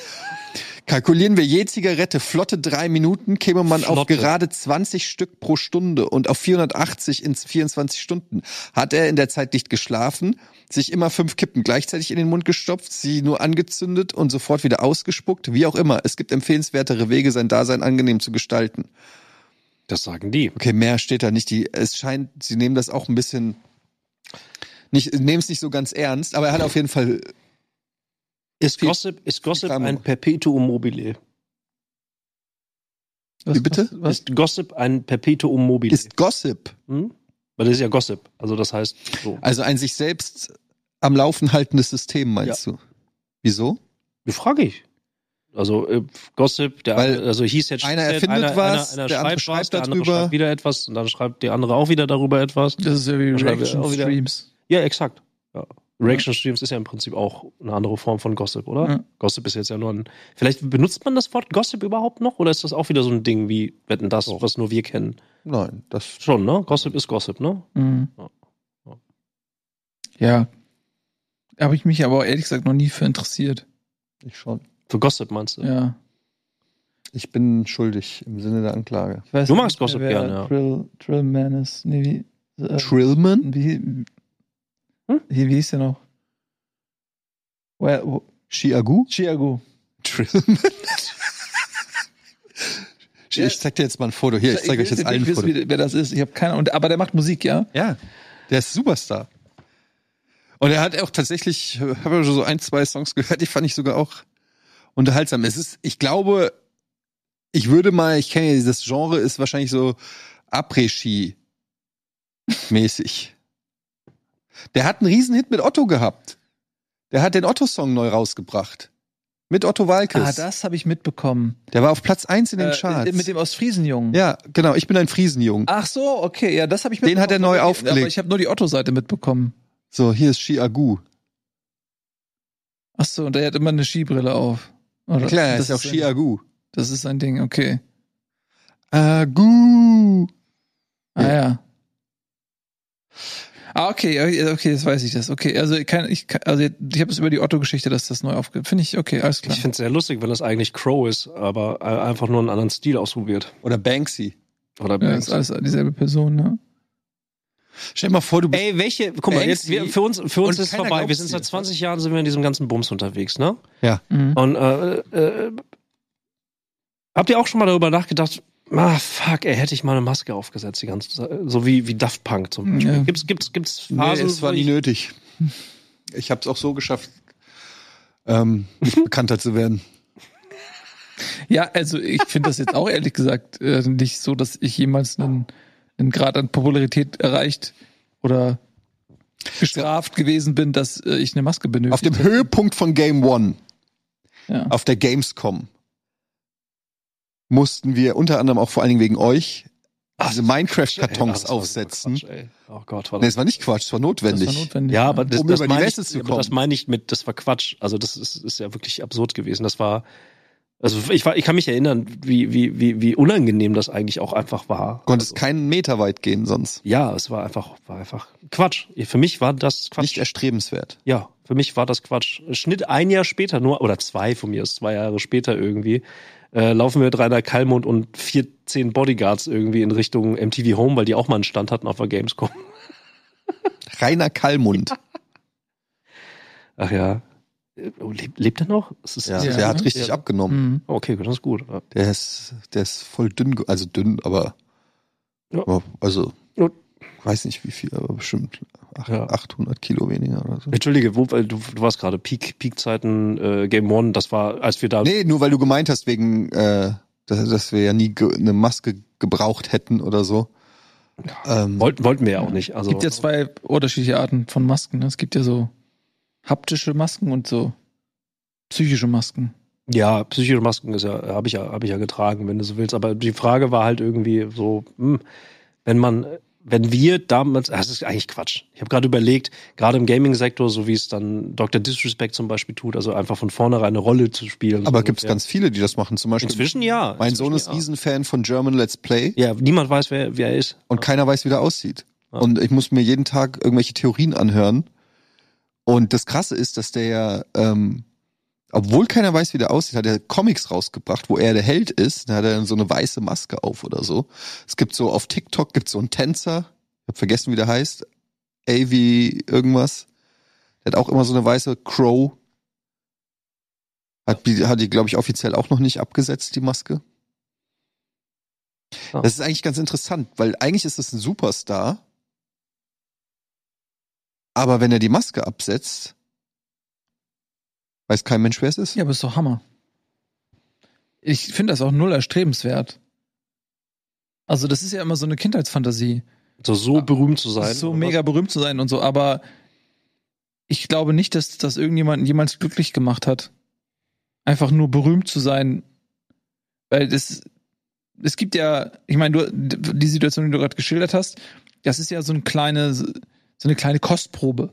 Kalkulieren wir je Zigarette flotte drei Minuten, käme man auf Flotte. gerade 20 Stück pro Stunde und auf 480 in 24 Stunden. Hat er in der Zeit nicht geschlafen, sich immer fünf Kippen gleichzeitig in den Mund gestopft, sie nur angezündet und sofort wieder ausgespuckt, wie auch immer. Es gibt empfehlenswertere Wege, sein Dasein angenehm zu gestalten. Das sagen die. Okay, mehr steht da nicht. Die, es scheint, sie nehmen das auch ein bisschen, nicht, nehmen es nicht so ganz ernst, aber er hat auf jeden Fall, Ist Viel- Gossip, ist Gossip ein Perpetuum mobile? Was, Wie bitte? Was? Ist Gossip ein Perpetuum mobile? ist Gossip. hm? Weil das ist ja Gossip. Also das heißt so. Also ein sich selbst am Laufen haltendes System, meinst du? Wieso? Wie frage ich? Also äh, Gossip, der Weil eine, also hieß jetzt einer erfindet einer, was, einer, einer der andere schreibt was, schreibt der andere darüber. schreibt wieder etwas und dann schreibt der andere auch wieder darüber etwas. Das ist ja wie Reaction. Streams. Ja, exakt. Ja. Reaction Streams ist ja im Prinzip auch eine andere Form von Gossip, oder? Ja. Gossip ist jetzt ja nur ein. Vielleicht benutzt man das Wort Gossip überhaupt noch oder ist das auch wieder so ein Ding wie Wetten das, was nur wir kennen? Nein, das Schon, ne? Gossip ist Gossip, ne? Mhm. Ja. Ja. Habe ich mich aber ehrlich gesagt noch nie für interessiert. ich schon. Für Gossip meinst du? Ja. Ich bin schuldig im Sinne der Anklage. Ich weiß Du magst Gossip gerne, ja. Trill, Trill Man ist. Nee, wie, äh, Trillman? wie, Hm? wie, wie hieß der noch? Well, wo- Chiagu? Chiago. Trillman? ich zeig dir jetzt mal ein Foto. Hier, ich zeig euch jetzt allen ein Foto. wie- wer das ist. Ich habe keine Ahnung. Aber der macht Musik, ja? Ja, der ist Superstar. Und er hat auch tatsächlich, habe ich schon so ein, zwei Songs gehört, die fand ich sogar auch unterhaltsam. Es ist, ich glaube, ich würde mal, ich kenne ja dieses Genre, ist wahrscheinlich so Après-Ski-mäßig. Der hat einen Riesenhit mit Otto gehabt. Der hat den Otto-Song neu rausgebracht. Mit Otto Walkes. Ah, das habe ich mitbekommen. Der war auf Platz eins in den Äh, Charts. mit dem Ostfriesenjungen. ja, genau. Ich bin ein Friesenjung. Ach so, okay, ja, das habe ich Den hat er neu Aber aufgelegt. ich habe nur die Otto-Seite mitbekommen. So, hier ist Chiagu. Ach so, und der hat immer eine Skibrille auf. Oder? Klar, er das ist auch ein- Chiagu. Das ist ein Ding, okay. Agu. Ah Ja. ja. Ah, okay, ja, okay, jetzt weiß ich das. Okay, also kein, ich, kann- also ich habe es über die Otto-Geschichte, dass das neu aufgeht. Finde ich, okay, alles klar. Ich finde es sehr lustig, wenn das eigentlich Crow ist, aber äh, einfach nur einen anderen Stil ausprobiert. Oder Banksy. Oder Ja, Banks. ist alles dieselbe Person, ne? Stell dir mal vor, du bist. Ey, welche, guck mal, jetzt, Banksy. wir, für uns, für uns ist keiner vorbei. Wir sind seit 20 Jahren sind wir in diesem ganzen Bums unterwegs, ne? Mhm. Und äh, äh, habt ihr auch schon mal darüber nachgedacht, ah, fuck, ey, hätte ich mal eine Maske aufgesetzt die ganze Zeit. So wie, wie Daft Punk zum Beispiel. Ja. Gibt's, gibt's, gibt's nee, Phasen, es war nie nötig. Ich habe es auch so geschafft, ähm, nicht bekannter zu werden. Ja, also ich finde das jetzt auch ehrlich gesagt äh, nicht so, dass ich jemals einen, einen Grad an Popularität erreicht oder gestraft gewesen bin, dass äh, ich eine Maske benötige. Auf dem Höhepunkt von Game One, ja. auf der Gamescom, mussten wir unter anderem auch vor allen Dingen wegen euch diese Minecraft-Kartons das war so aufsetzen. Quatsch, ey. oh Gott, war Nee, das es war nicht Quatsch, es war das notwendig. war notwendig. Ja, aber das, Um das über die meine Messe ich, zu aber das kommen. meine ich mit, das war Quatsch. Also das ist, ist ja wirklich absurd gewesen. Das war, also ich war, ich kann mich erinnern, wie, wie, wie, wie unangenehm das eigentlich auch einfach war. Du konntest also, keinen Meter weit gehen sonst. ja, es war einfach, war einfach Quatsch. Für mich war das Quatsch. Nicht erstrebenswert. Ja, für mich war das Quatsch. Schnitt ein Jahr später nur, oder zwei von mir ist zwei Jahre später irgendwie, äh, laufen wir mit Rainer Kallmund und 14 Bodyguards irgendwie in Richtung MTV Home, weil die auch mal einen Stand hatten auf der Gamescom. Rainer Kallmund. Ach ja. Oh, lebt, lebt er noch? Es ist, Ja, der hat ne? richtig Ja. abgenommen. Mhm. Okay, das ist gut. Der ist, der ist voll dünn, also dünn, aber Ja. also Ja. weiß nicht wie viel, aber bestimmt ach- Ja. 800 Kilo weniger oder so. Entschuldige, wo, weil du, du warst gerade Peak, Peak-Zeiten äh, Game One, das war, als wir da. Nee, nur weil du gemeint hast, wegen, äh, dass, dass wir ja nie ge eine Maske gebraucht hätten oder so. Ähm, Wollten, wollten wir ja auch nicht. Also, Es gibt ja zwei unterschiedliche Arten von Masken. Ne? Es gibt ja so haptische Masken und so psychische Masken. Ja, psychische Masken ist ja, habe ich ja, habe ich ja getragen, wenn du so willst. Aber die Frage war halt irgendwie so, hm, wenn man, wenn wir damals, das ist eigentlich Quatsch. Ich habe gerade überlegt, gerade im Gaming-Sektor, so wie es dann Dr. Disrespect zum Beispiel tut, also einfach von vornherein eine Rolle zu spielen. aber so gibt's ungefähr. ganz viele, die das machen. Zum Beispiel Inzwischen ja. mein Inzwischen Sohn ist ja. Riesenfan von German Let's Play Ja, niemand weiß, wer, wer er ist. und keiner weiß, wie der aussieht. Ja. Und ich muss mir jeden Tag irgendwelche Theorien anhören. Und das Krasse ist, dass der ja, ähm, obwohl keiner weiß, wie der aussieht, hat er Comics rausgebracht, wo er der Held ist. Da hat er dann so eine weiße Maske auf oder so. Es gibt so auf TikTok gibt so einen Tänzer, ich hab vergessen, wie der heißt, Avi irgendwas. Der hat auch immer so eine weiße Crow. Hat die, hat die glaube ich, offiziell auch noch nicht abgesetzt, die Maske. Ah. Das ist eigentlich ganz interessant, weil eigentlich ist es ein Superstar. Aber wenn er die Maske absetzt, weiß kein Mensch, wer es ist. Ja, aber ist doch Hammer. Ich finde das auch null erstrebenswert. Also, das ist ja immer so eine Kindheitsfantasie. So, so berühmt zu sein. so mega was? berühmt zu sein und so, aber ich glaube nicht, dass das irgendjemanden jemals glücklich gemacht hat. Einfach nur berühmt zu sein. Weil das, es gibt ja, ich meine, du, die Situation, die du gerade geschildert hast, das ist ja so eine kleine, so eine kleine Kostprobe.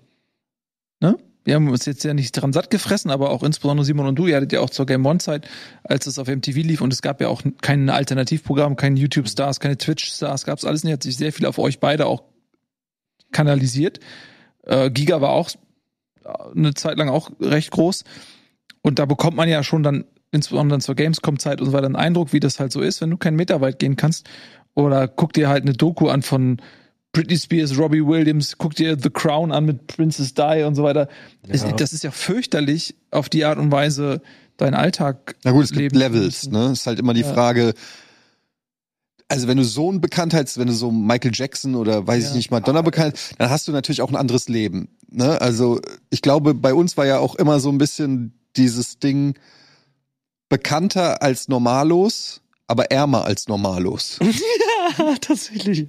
Ne? Wir haben uns jetzt ja nicht dran satt gefressen, aber auch insbesondere Simon und du, ihr hattet ja auch zur Game One-Zeit, als es auf MTV lief und es gab ja auch kein Alternativprogramm, kein YouTube-Stars, keine Twitch-Stars, gab es alles nicht, hat sich sehr viel auf euch beide auch kanalisiert. Äh, Giga war auch eine Zeit lang auch recht groß. Und da bekommt man ja schon dann, insbesondere dann zur Gamescom-Zeit und so weiter, einen Eindruck, wie das halt so ist, wenn du keinen Meter weit gehen kannst. Oder guck dir halt eine Doku an von Britney Spears, Robbie Williams, guck dir The Crown an mit Princess Di und so weiter. Ja. das ist ja fürchterlich, auf die Art und Weise deinen Alltag Na gut, es gibt Levels, ne? Ist halt immer die Ja. Frage, also wenn du so ein Bekanntheits, wenn du so Michael Jackson oder weiß ich Ja. nicht, Madonna bekannt, dann hast du natürlich auch ein anderes Leben, ne? Also ich glaube, bei uns war ja auch immer so ein bisschen dieses Ding bekannter als normallos, aber ärmer als normallos. Ja, tatsächlich.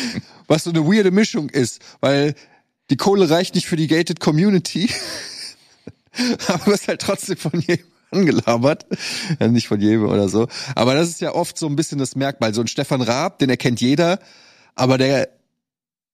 Was so eine weirde Mischung ist, weil die Kohle reicht nicht für die gated Community, aber wirst halt trotzdem von jedem angelabert. Ja, nicht von jedem oder so. Aber das ist ja oft so ein bisschen das Merkmal. So ein Stefan Raab, den erkennt jeder, aber der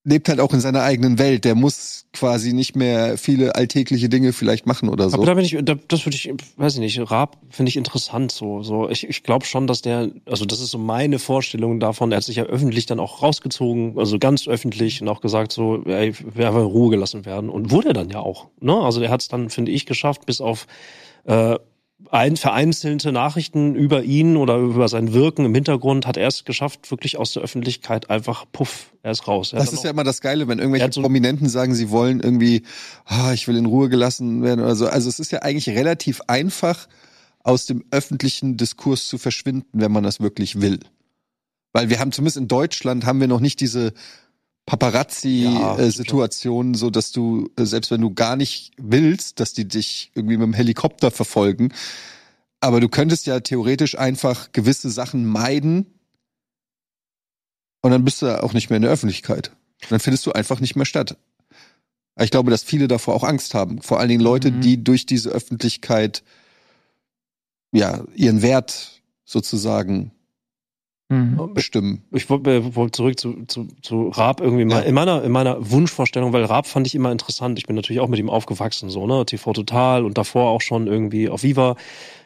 lebt halt auch in seiner eigenen Welt. Der muss quasi nicht mehr viele alltägliche Dinge vielleicht machen oder so. Aber da bin ich, da, das würde ich, weiß ich nicht, Raab finde ich interessant so. so ich ich glaube schon, dass der, also das ist so meine Vorstellung davon, er hat sich ja öffentlich dann auch rausgezogen, also ganz öffentlich und auch gesagt so, ey, einfach in Ruhe gelassen werden. Und wurde dann ja auch. Ne? Also er hat es dann, finde ich, geschafft, bis auf äh, ein, vereinzelte Nachrichten über ihn oder über sein Wirken im Hintergrund hat er es geschafft, wirklich aus der Öffentlichkeit einfach, puff, er ist raus. Er Das ist ja immer das Geile, wenn irgendwelche so- Prominenten sagen, sie wollen irgendwie, ah, ich will in Ruhe gelassen werden oder so. Also es ist ja eigentlich relativ einfach, aus dem öffentlichen Diskurs zu verschwinden, wenn man das wirklich will. Weil wir haben zumindest in Deutschland haben wir noch nicht diese Ja, Paparazzi-Situation, so dass du, äh, selbst wenn du gar nicht willst, dass die dich irgendwie mit dem Helikopter verfolgen, aber du könntest ja theoretisch einfach gewisse Sachen meiden und dann bist du auch nicht mehr in der Öffentlichkeit. Dann findest du einfach nicht mehr statt. Ich glaube, dass viele davor auch Angst haben. Vor allen Dingen Leute, Mhm. die durch diese Öffentlichkeit ja ihren Wert sozusagen Mhm. bestimmen. Ich wollte äh, wollt zurück zu, zu, zu Raab irgendwie mal Ja. in meiner in meiner Wunschvorstellung, weil Raab fand ich immer interessant. Ich bin natürlich auch mit ihm aufgewachsen, so ne TV Total und davor auch schon irgendwie auf Viva.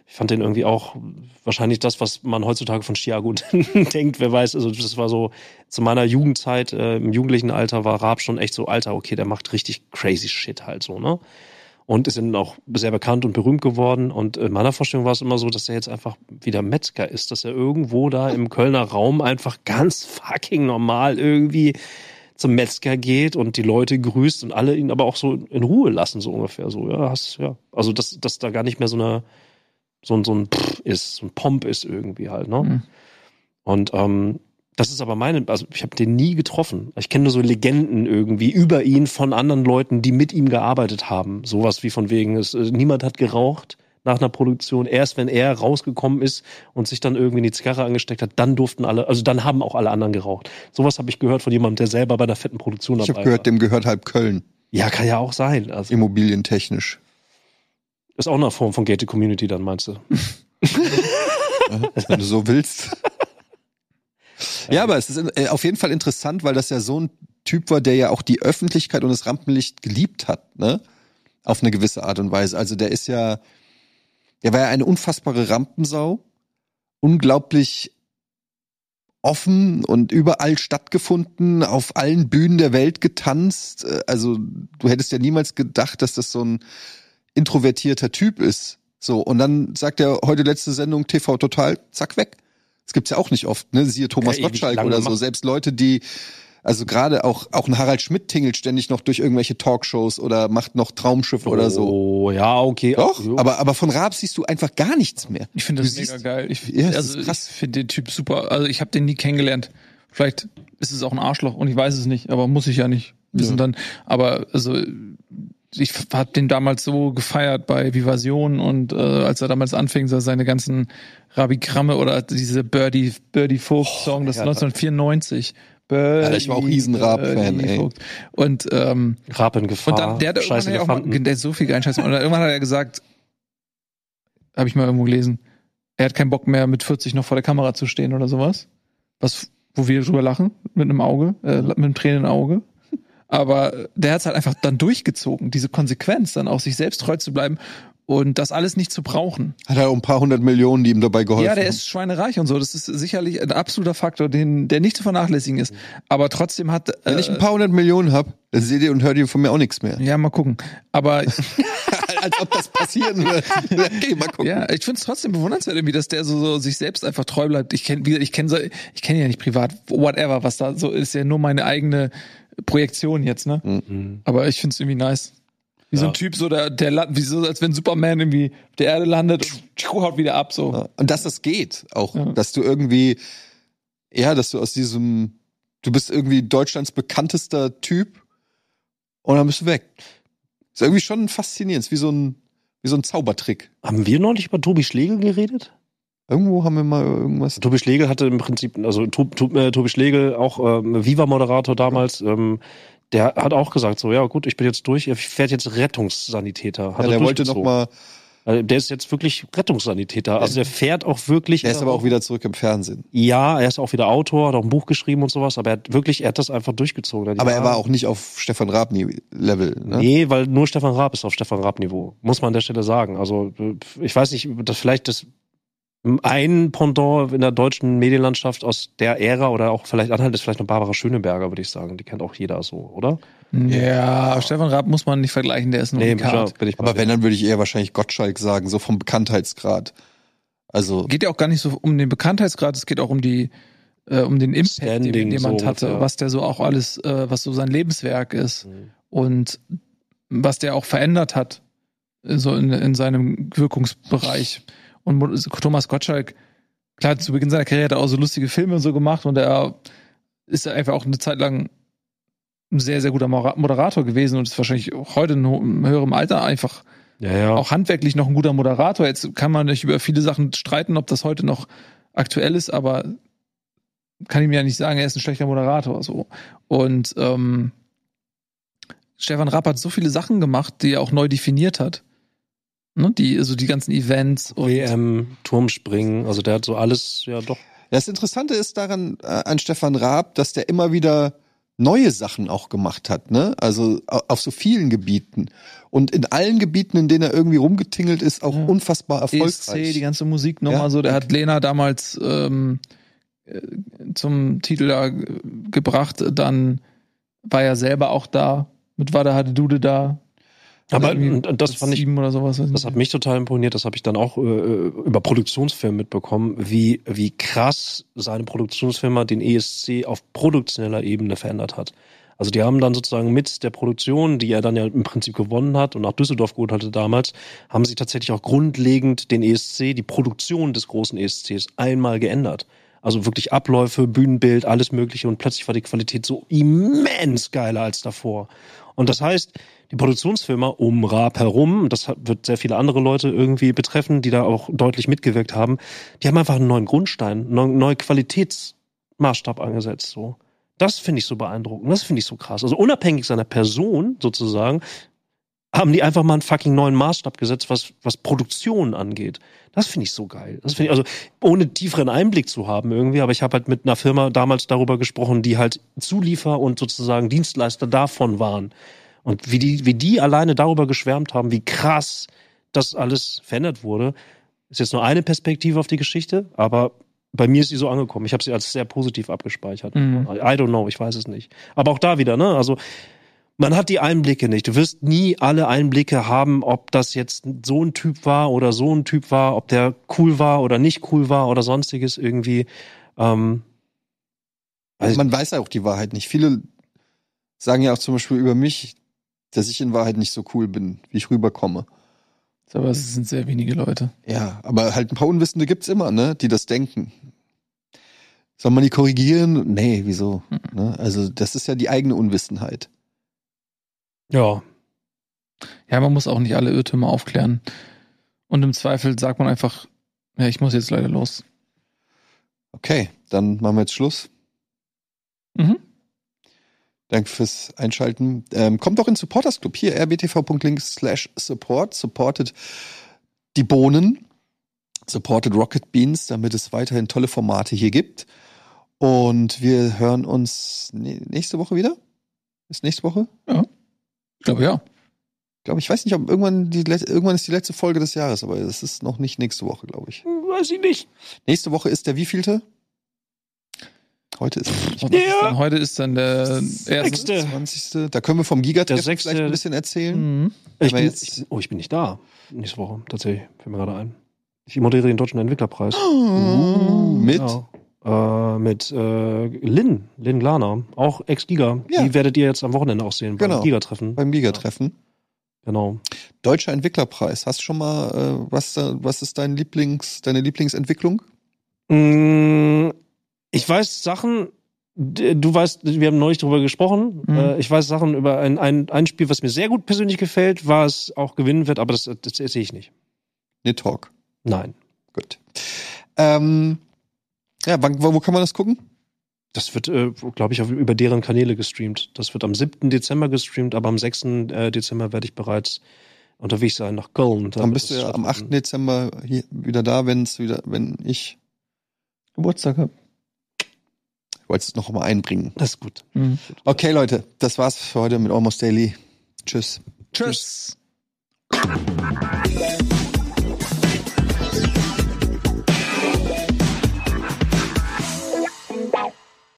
Ich fand den irgendwie auch wahrscheinlich das, was man heutzutage von Chiago denkt. Wer weiß, also das war so zu meiner Jugendzeit äh, im jugendlichen Alter war Raab schon echt so Alter. Okay, der macht richtig crazy Shit halt so ne. Und ist dann auch sehr bekannt und berühmt geworden. Und in meiner Vorstellung war es immer so, dass er jetzt einfach wieder Metzger ist, dass er irgendwo da im Kölner Raum einfach ganz fucking normal irgendwie zum Metzger geht und die Leute grüßt und alle ihn aber auch so in Ruhe lassen, so ungefähr. So, ja, hast, ja. Also, dass, dass da gar nicht mehr so eine, so ein, so ein Pff ist, so ein Pomp ist irgendwie halt, ne? Mhm. Und ähm, das ist aber meine, also ich habe den nie getroffen. Ich kenne nur so Legenden irgendwie über ihn von anderen Leuten, die mit ihm gearbeitet haben. Sowas wie von wegen, es, äh, niemand hat geraucht nach einer Produktion. Erst wenn er rausgekommen ist und sich dann irgendwie in die Zigarre angesteckt hat, dann durften alle, also dann haben auch alle anderen geraucht. Sowas habe ich gehört von jemandem, der selber bei einer fetten Produktion Ich dabei habe gehört, war. dem gehört halb Köln, Ja, kann ja auch sein. Also, immobilientechnisch. ist auch eine Form von Gated Community dann, meinst du? wenn du so willst. Ja, aber es ist äh, auf jeden Fall interessant, weil das ja so ein Typ war, der ja auch die Öffentlichkeit und das Rampenlicht geliebt hat, ne? Auf eine gewisse Art und Weise. Also der ist ja, der war ja eine unfassbare Rampensau, unglaublich offen und überall stattgefunden, auf allen Bühnen der Welt getanzt. Äh, Also du hättest ja niemals gedacht, dass das so ein introvertierter Typ ist. So, und dann sagt er heute letzte Sendung TV Total, zack, weg. Das gibt's ja auch nicht oft, ne? Siehe Thomas Ja, Gottschalk oder so. Selbst Leute, die, also gerade auch, auch ein Harald Schmidt tingelt ständig noch durch irgendwelche Talkshows oder macht noch Traumschiffe oder so. Oh, ja, okay. Doch, Jo. aber, aber von Raab siehst du einfach gar nichts mehr. Ich finde Du das mega siehst- geil. Ich, Ja, also ich finde den Typ super. Also ich habe den nie kennengelernt. Vielleicht ist es auch ein Arschloch und ich weiß es nicht, aber muss ich ja nicht wissen dann. Aber also ich habe den damals so gefeiert bei Vivasion und äh, als er damals anfing, so seine ganzen Rabigramme oder diese Birdie Birdie Vogt Song, das ist ja. 1994. Birdie, Alter, ich war auch riesen Raab-Fan, Birdie ey. Und ähm, Rab in Gefahr. und dann, der hat Scheiß irgendwann ja auch mal, der hat so viel geilen Scheiß. Und dann irgendwann hat er gesagt, habe ich mal irgendwo gelesen, er hat keinen Bock mehr mit 40 noch vor der Kamera zu stehen oder sowas. Was, wo wir drüber lachen, mit einem Auge, äh, mit einem Tränen im Auge. Aber der hat es halt einfach dann durchgezogen, diese Konsequenz, dann auch sich selbst treu zu bleiben und das alles nicht zu brauchen. Hat er auch ein paar hundert Millionen, die ihm dabei geholfen Ja, der haben. ist schweinereich und so. Das ist sicherlich ein absoluter Faktor, den, der nicht zu vernachlässigen ist. Aber trotzdem hat. Wenn ich äh, ein paar hundert Millionen hab, dann seht ihr und hört ihr von mir auch nichts mehr. ja, mal gucken. Aber Als ob das passieren würde. Okay, mal gucken. Ja, ich finde es trotzdem bewundernswert, irgendwie, dass der so, so sich selbst einfach treu bleibt. Ich kenne, ich kenne, so, ich kenne ja nicht privat, whatever, was da so ist, ja nur meine eigene Projektion jetzt, ne? Mhm. Aber ich finde es irgendwie nice. Wie so Ja. ein Typ, so der, der, wie so, als wenn Superman irgendwie auf der Erde landet und haut wieder ab, so. Ja, Und dass das geht auch, Ja. dass du irgendwie, ja, dass du aus diesem, du bist irgendwie Deutschlands bekanntester Typ und dann bist du weg. Ist irgendwie schon faszinierend, ist wie so ein, wie so ein Zaubertrick. Haben wir neulich über Tobi Schlegel geredet? Irgendwo haben wir mal irgendwas. Tobi Schlegel hatte im Prinzip, also äh, Tobi Schlegel, auch ähm, Viva-Moderator damals, ähm, der hat auch gesagt, so, ja gut, ich bin jetzt durch, ich werde jetzt Rettungssanitäter. Hat Ja, er der wollte durchgezogen. noch mal, Also der ist jetzt wirklich Rettungssanitäter. Also der fährt auch wirklich. der ist aber auch wieder zurück im Fernsehen. Ja, er ist auch wieder Autor, hat auch ein Buch geschrieben und sowas, aber er hat wirklich, er hat das einfach durchgezogen. Aber er war auch nicht auf Stefan Raab-Level. Ne? Nee, weil nur Stefan Raab ist auf Stefan Raab-Niveau. Muss man an der Stelle sagen. Also, äh, ich weiß nicht, das vielleicht das ein Pendant in der deutschen Medienlandschaft aus der Ära oder auch vielleicht Anhalt ist vielleicht noch Barbara Schöneberger, würde ich sagen. Die kennt auch jeder so, oder? Ja, Stefan Raab muss man nicht vergleichen, der ist ein Nee, Unikat. bin ich bei Aber wenn, dann würde ich eher wahrscheinlich Gottschalk sagen, so vom Bekanntheitsgrad. Also, Geht ja auch gar nicht so um den Bekanntheitsgrad, es geht auch um die äh, um den Impact, den Standing, jemand so hatte, ungefähr. was der so auch alles, äh, was so sein Lebenswerk ist Mhm. und was der auch verändert hat, äh, so in, in seinem Wirkungsbereich. Und Thomas Gottschalk, klar, zu Beginn seiner Karriere hat er auch so lustige Filme und so gemacht und er ist ja einfach auch eine Zeit lang ein sehr, sehr guter Moderator gewesen und ist wahrscheinlich auch heute in höherem Alter einfach Ja, ja. auch handwerklich noch ein guter Moderator. Jetzt kann man nicht über viele Sachen streiten, ob das heute noch aktuell ist, aber kann ihm ja nicht sagen, er ist ein schlechter Moderator. So. Und ähm, Stefan Rapp hat so viele Sachen gemacht, die er auch neu definiert hat. Ne? Die, also die ganzen Events und WM, Turmspringen, also der hat so alles, ja doch. das Interessante ist daran, äh, an Stefan Raab, dass der immer wieder neue Sachen auch gemacht hat, ne? Also au- auf so vielen Gebieten. Und in allen Gebieten, in denen er irgendwie rumgetingelt ist, auch Ja. unfassbar ESC, erfolgreich. die ganze Musik nochmal Ja. so. Der hat Lena damals ähm, äh, zum Titel da gebracht. Dann war er selber auch da. Mit Wada hatte Dude da. Aber das fand ich, sowas. das hat mich total imponiert, das habe ich dann auch äh, über Produktionsfilme mitbekommen, wie, wie krass seine Produktionsfirma den ESC auf produktioneller Ebene verändert hat. Also die haben dann sozusagen mit der Produktion, die er dann ja im Prinzip gewonnen hat und nach Düsseldorf geholt hatte damals, haben sie tatsächlich auch grundlegend den ESC, die Produktion des großen ESCs einmal geändert. Also wirklich Abläufe, Bühnenbild, alles Mögliche und plötzlich war die Qualität so immens geiler als davor. Und das heißt, die Produktionsfirma um Raab herum, das wird sehr viele andere Leute irgendwie betreffen, die da auch deutlich mitgewirkt haben, die haben einfach einen neuen Grundstein, einen neuen Qualitätsmaßstab angesetzt, so. Das finde ich so beeindruckend, das finde ich so krass. Also unabhängig seiner Person sozusagen, haben die einfach mal einen fucking neuen Maßstab gesetzt, was, was Produktion angeht. Das finde ich so geil. Das finde ich, also ohne tieferen Einblick zu haben irgendwie, aber ich habe halt mit einer Firma damals darüber gesprochen, die halt Zuliefer und sozusagen Dienstleister davon waren. Und wie die, wie die alleine darüber geschwärmt haben, wie krass das alles verändert wurde, ist jetzt nur eine Perspektive auf die Geschichte, aber bei mir ist sie so angekommen. Ich habe sie als sehr positiv abgespeichert. Mhm. I don't know, ich weiß es nicht. Aber auch da wieder, ne? Also man hat die Einblicke nicht. Du wirst nie alle Einblicke haben, ob das jetzt so ein Typ war oder so ein Typ war, ob der cool war oder nicht cool war oder sonstiges irgendwie. Ähm, ich- Man weiß ja auch die Wahrheit nicht. Viele sagen ja auch zum Beispiel über mich, dass ich in Wahrheit nicht so cool bin, wie ich rüberkomme. Aber es sind sehr wenige Leute. Ja, aber halt ein paar Unwissende gibt's immer, ne, die das denken. Soll man die korrigieren? Nee, wieso? Ne? Also, das ist ja die eigene Unwissenheit. ja, Ja, man muss auch nicht alle Irrtümer aufklären. Und im Zweifel sagt man einfach, ja, ich muss jetzt leider los. Okay, dann machen wir jetzt Schluss. Mhm. Danke fürs Einschalten. Ähm, kommt doch in Supporters Club hier, rbtv.link slash support. Supportet die Bohnen, supportet Rocket Beans, damit es weiterhin tolle Formate hier gibt. Und wir hören uns nä- nächste Woche wieder. Ist nächste Woche? Ich glaube, ja. Ich glaube, ich weiß nicht, ob irgendwann die irgendwann ist die letzte Folge des Jahres, aber es ist noch nicht nächste Woche, glaube ich. weiß ich nicht. Nächste Woche ist der wievielte? Heute ist Und das Ja. ist dann, heute ist dann der erste. Sechste. 20. Da können wir vom sechste- vielleicht ein bisschen erzählen. Mhm. Ich bin, jetzt- ich, oh, ich bin nicht da. Nächste Woche, tatsächlich. Fällt mir gerade ein. Ich moderiere den Deutschen Entwicklerpreis. Uh, mit Ja. Äh, mit äh, Lynn, Lynn Glana, auch Ex-Giga. Ja. Die werdet ihr jetzt am Wochenende auch sehen beim Genau. Giga-Treffen. beim Gigatreffen. Genau. Deutscher Entwicklerpreis. Hast du schon mal, äh, was, da- was ist dein Lieblings, deine Lieblingsentwicklung? Mm, Ich weiß Sachen, du weißt, wir haben neulich drüber gesprochen. Mhm. Äh, Ich weiß Sachen über ein, ein, ein Spiel, was mir sehr gut persönlich gefällt, was auch gewinnen wird, aber das, das erzähle ich nicht. Nidhogg. Nein. Gut. Ähm, ja, wo, wo kann man das gucken? Das wird, äh, glaube ich, über deren Kanäle gestreamt. Das wird am 7. Dezember gestreamt, aber am 6. äh, Dezember werde ich bereits unterwegs sein nach Köln. Da Dann wird bist du ja am 8. stattfinden. Dezember hier wieder da, wenn's wieder, wenn ich Geburtstag habe wollte es noch mal einbringen. Das ist gut. Mhm. Okay, Leute, das war's für heute mit Almost Daily. Tschüss. Tschüss. Tschüss.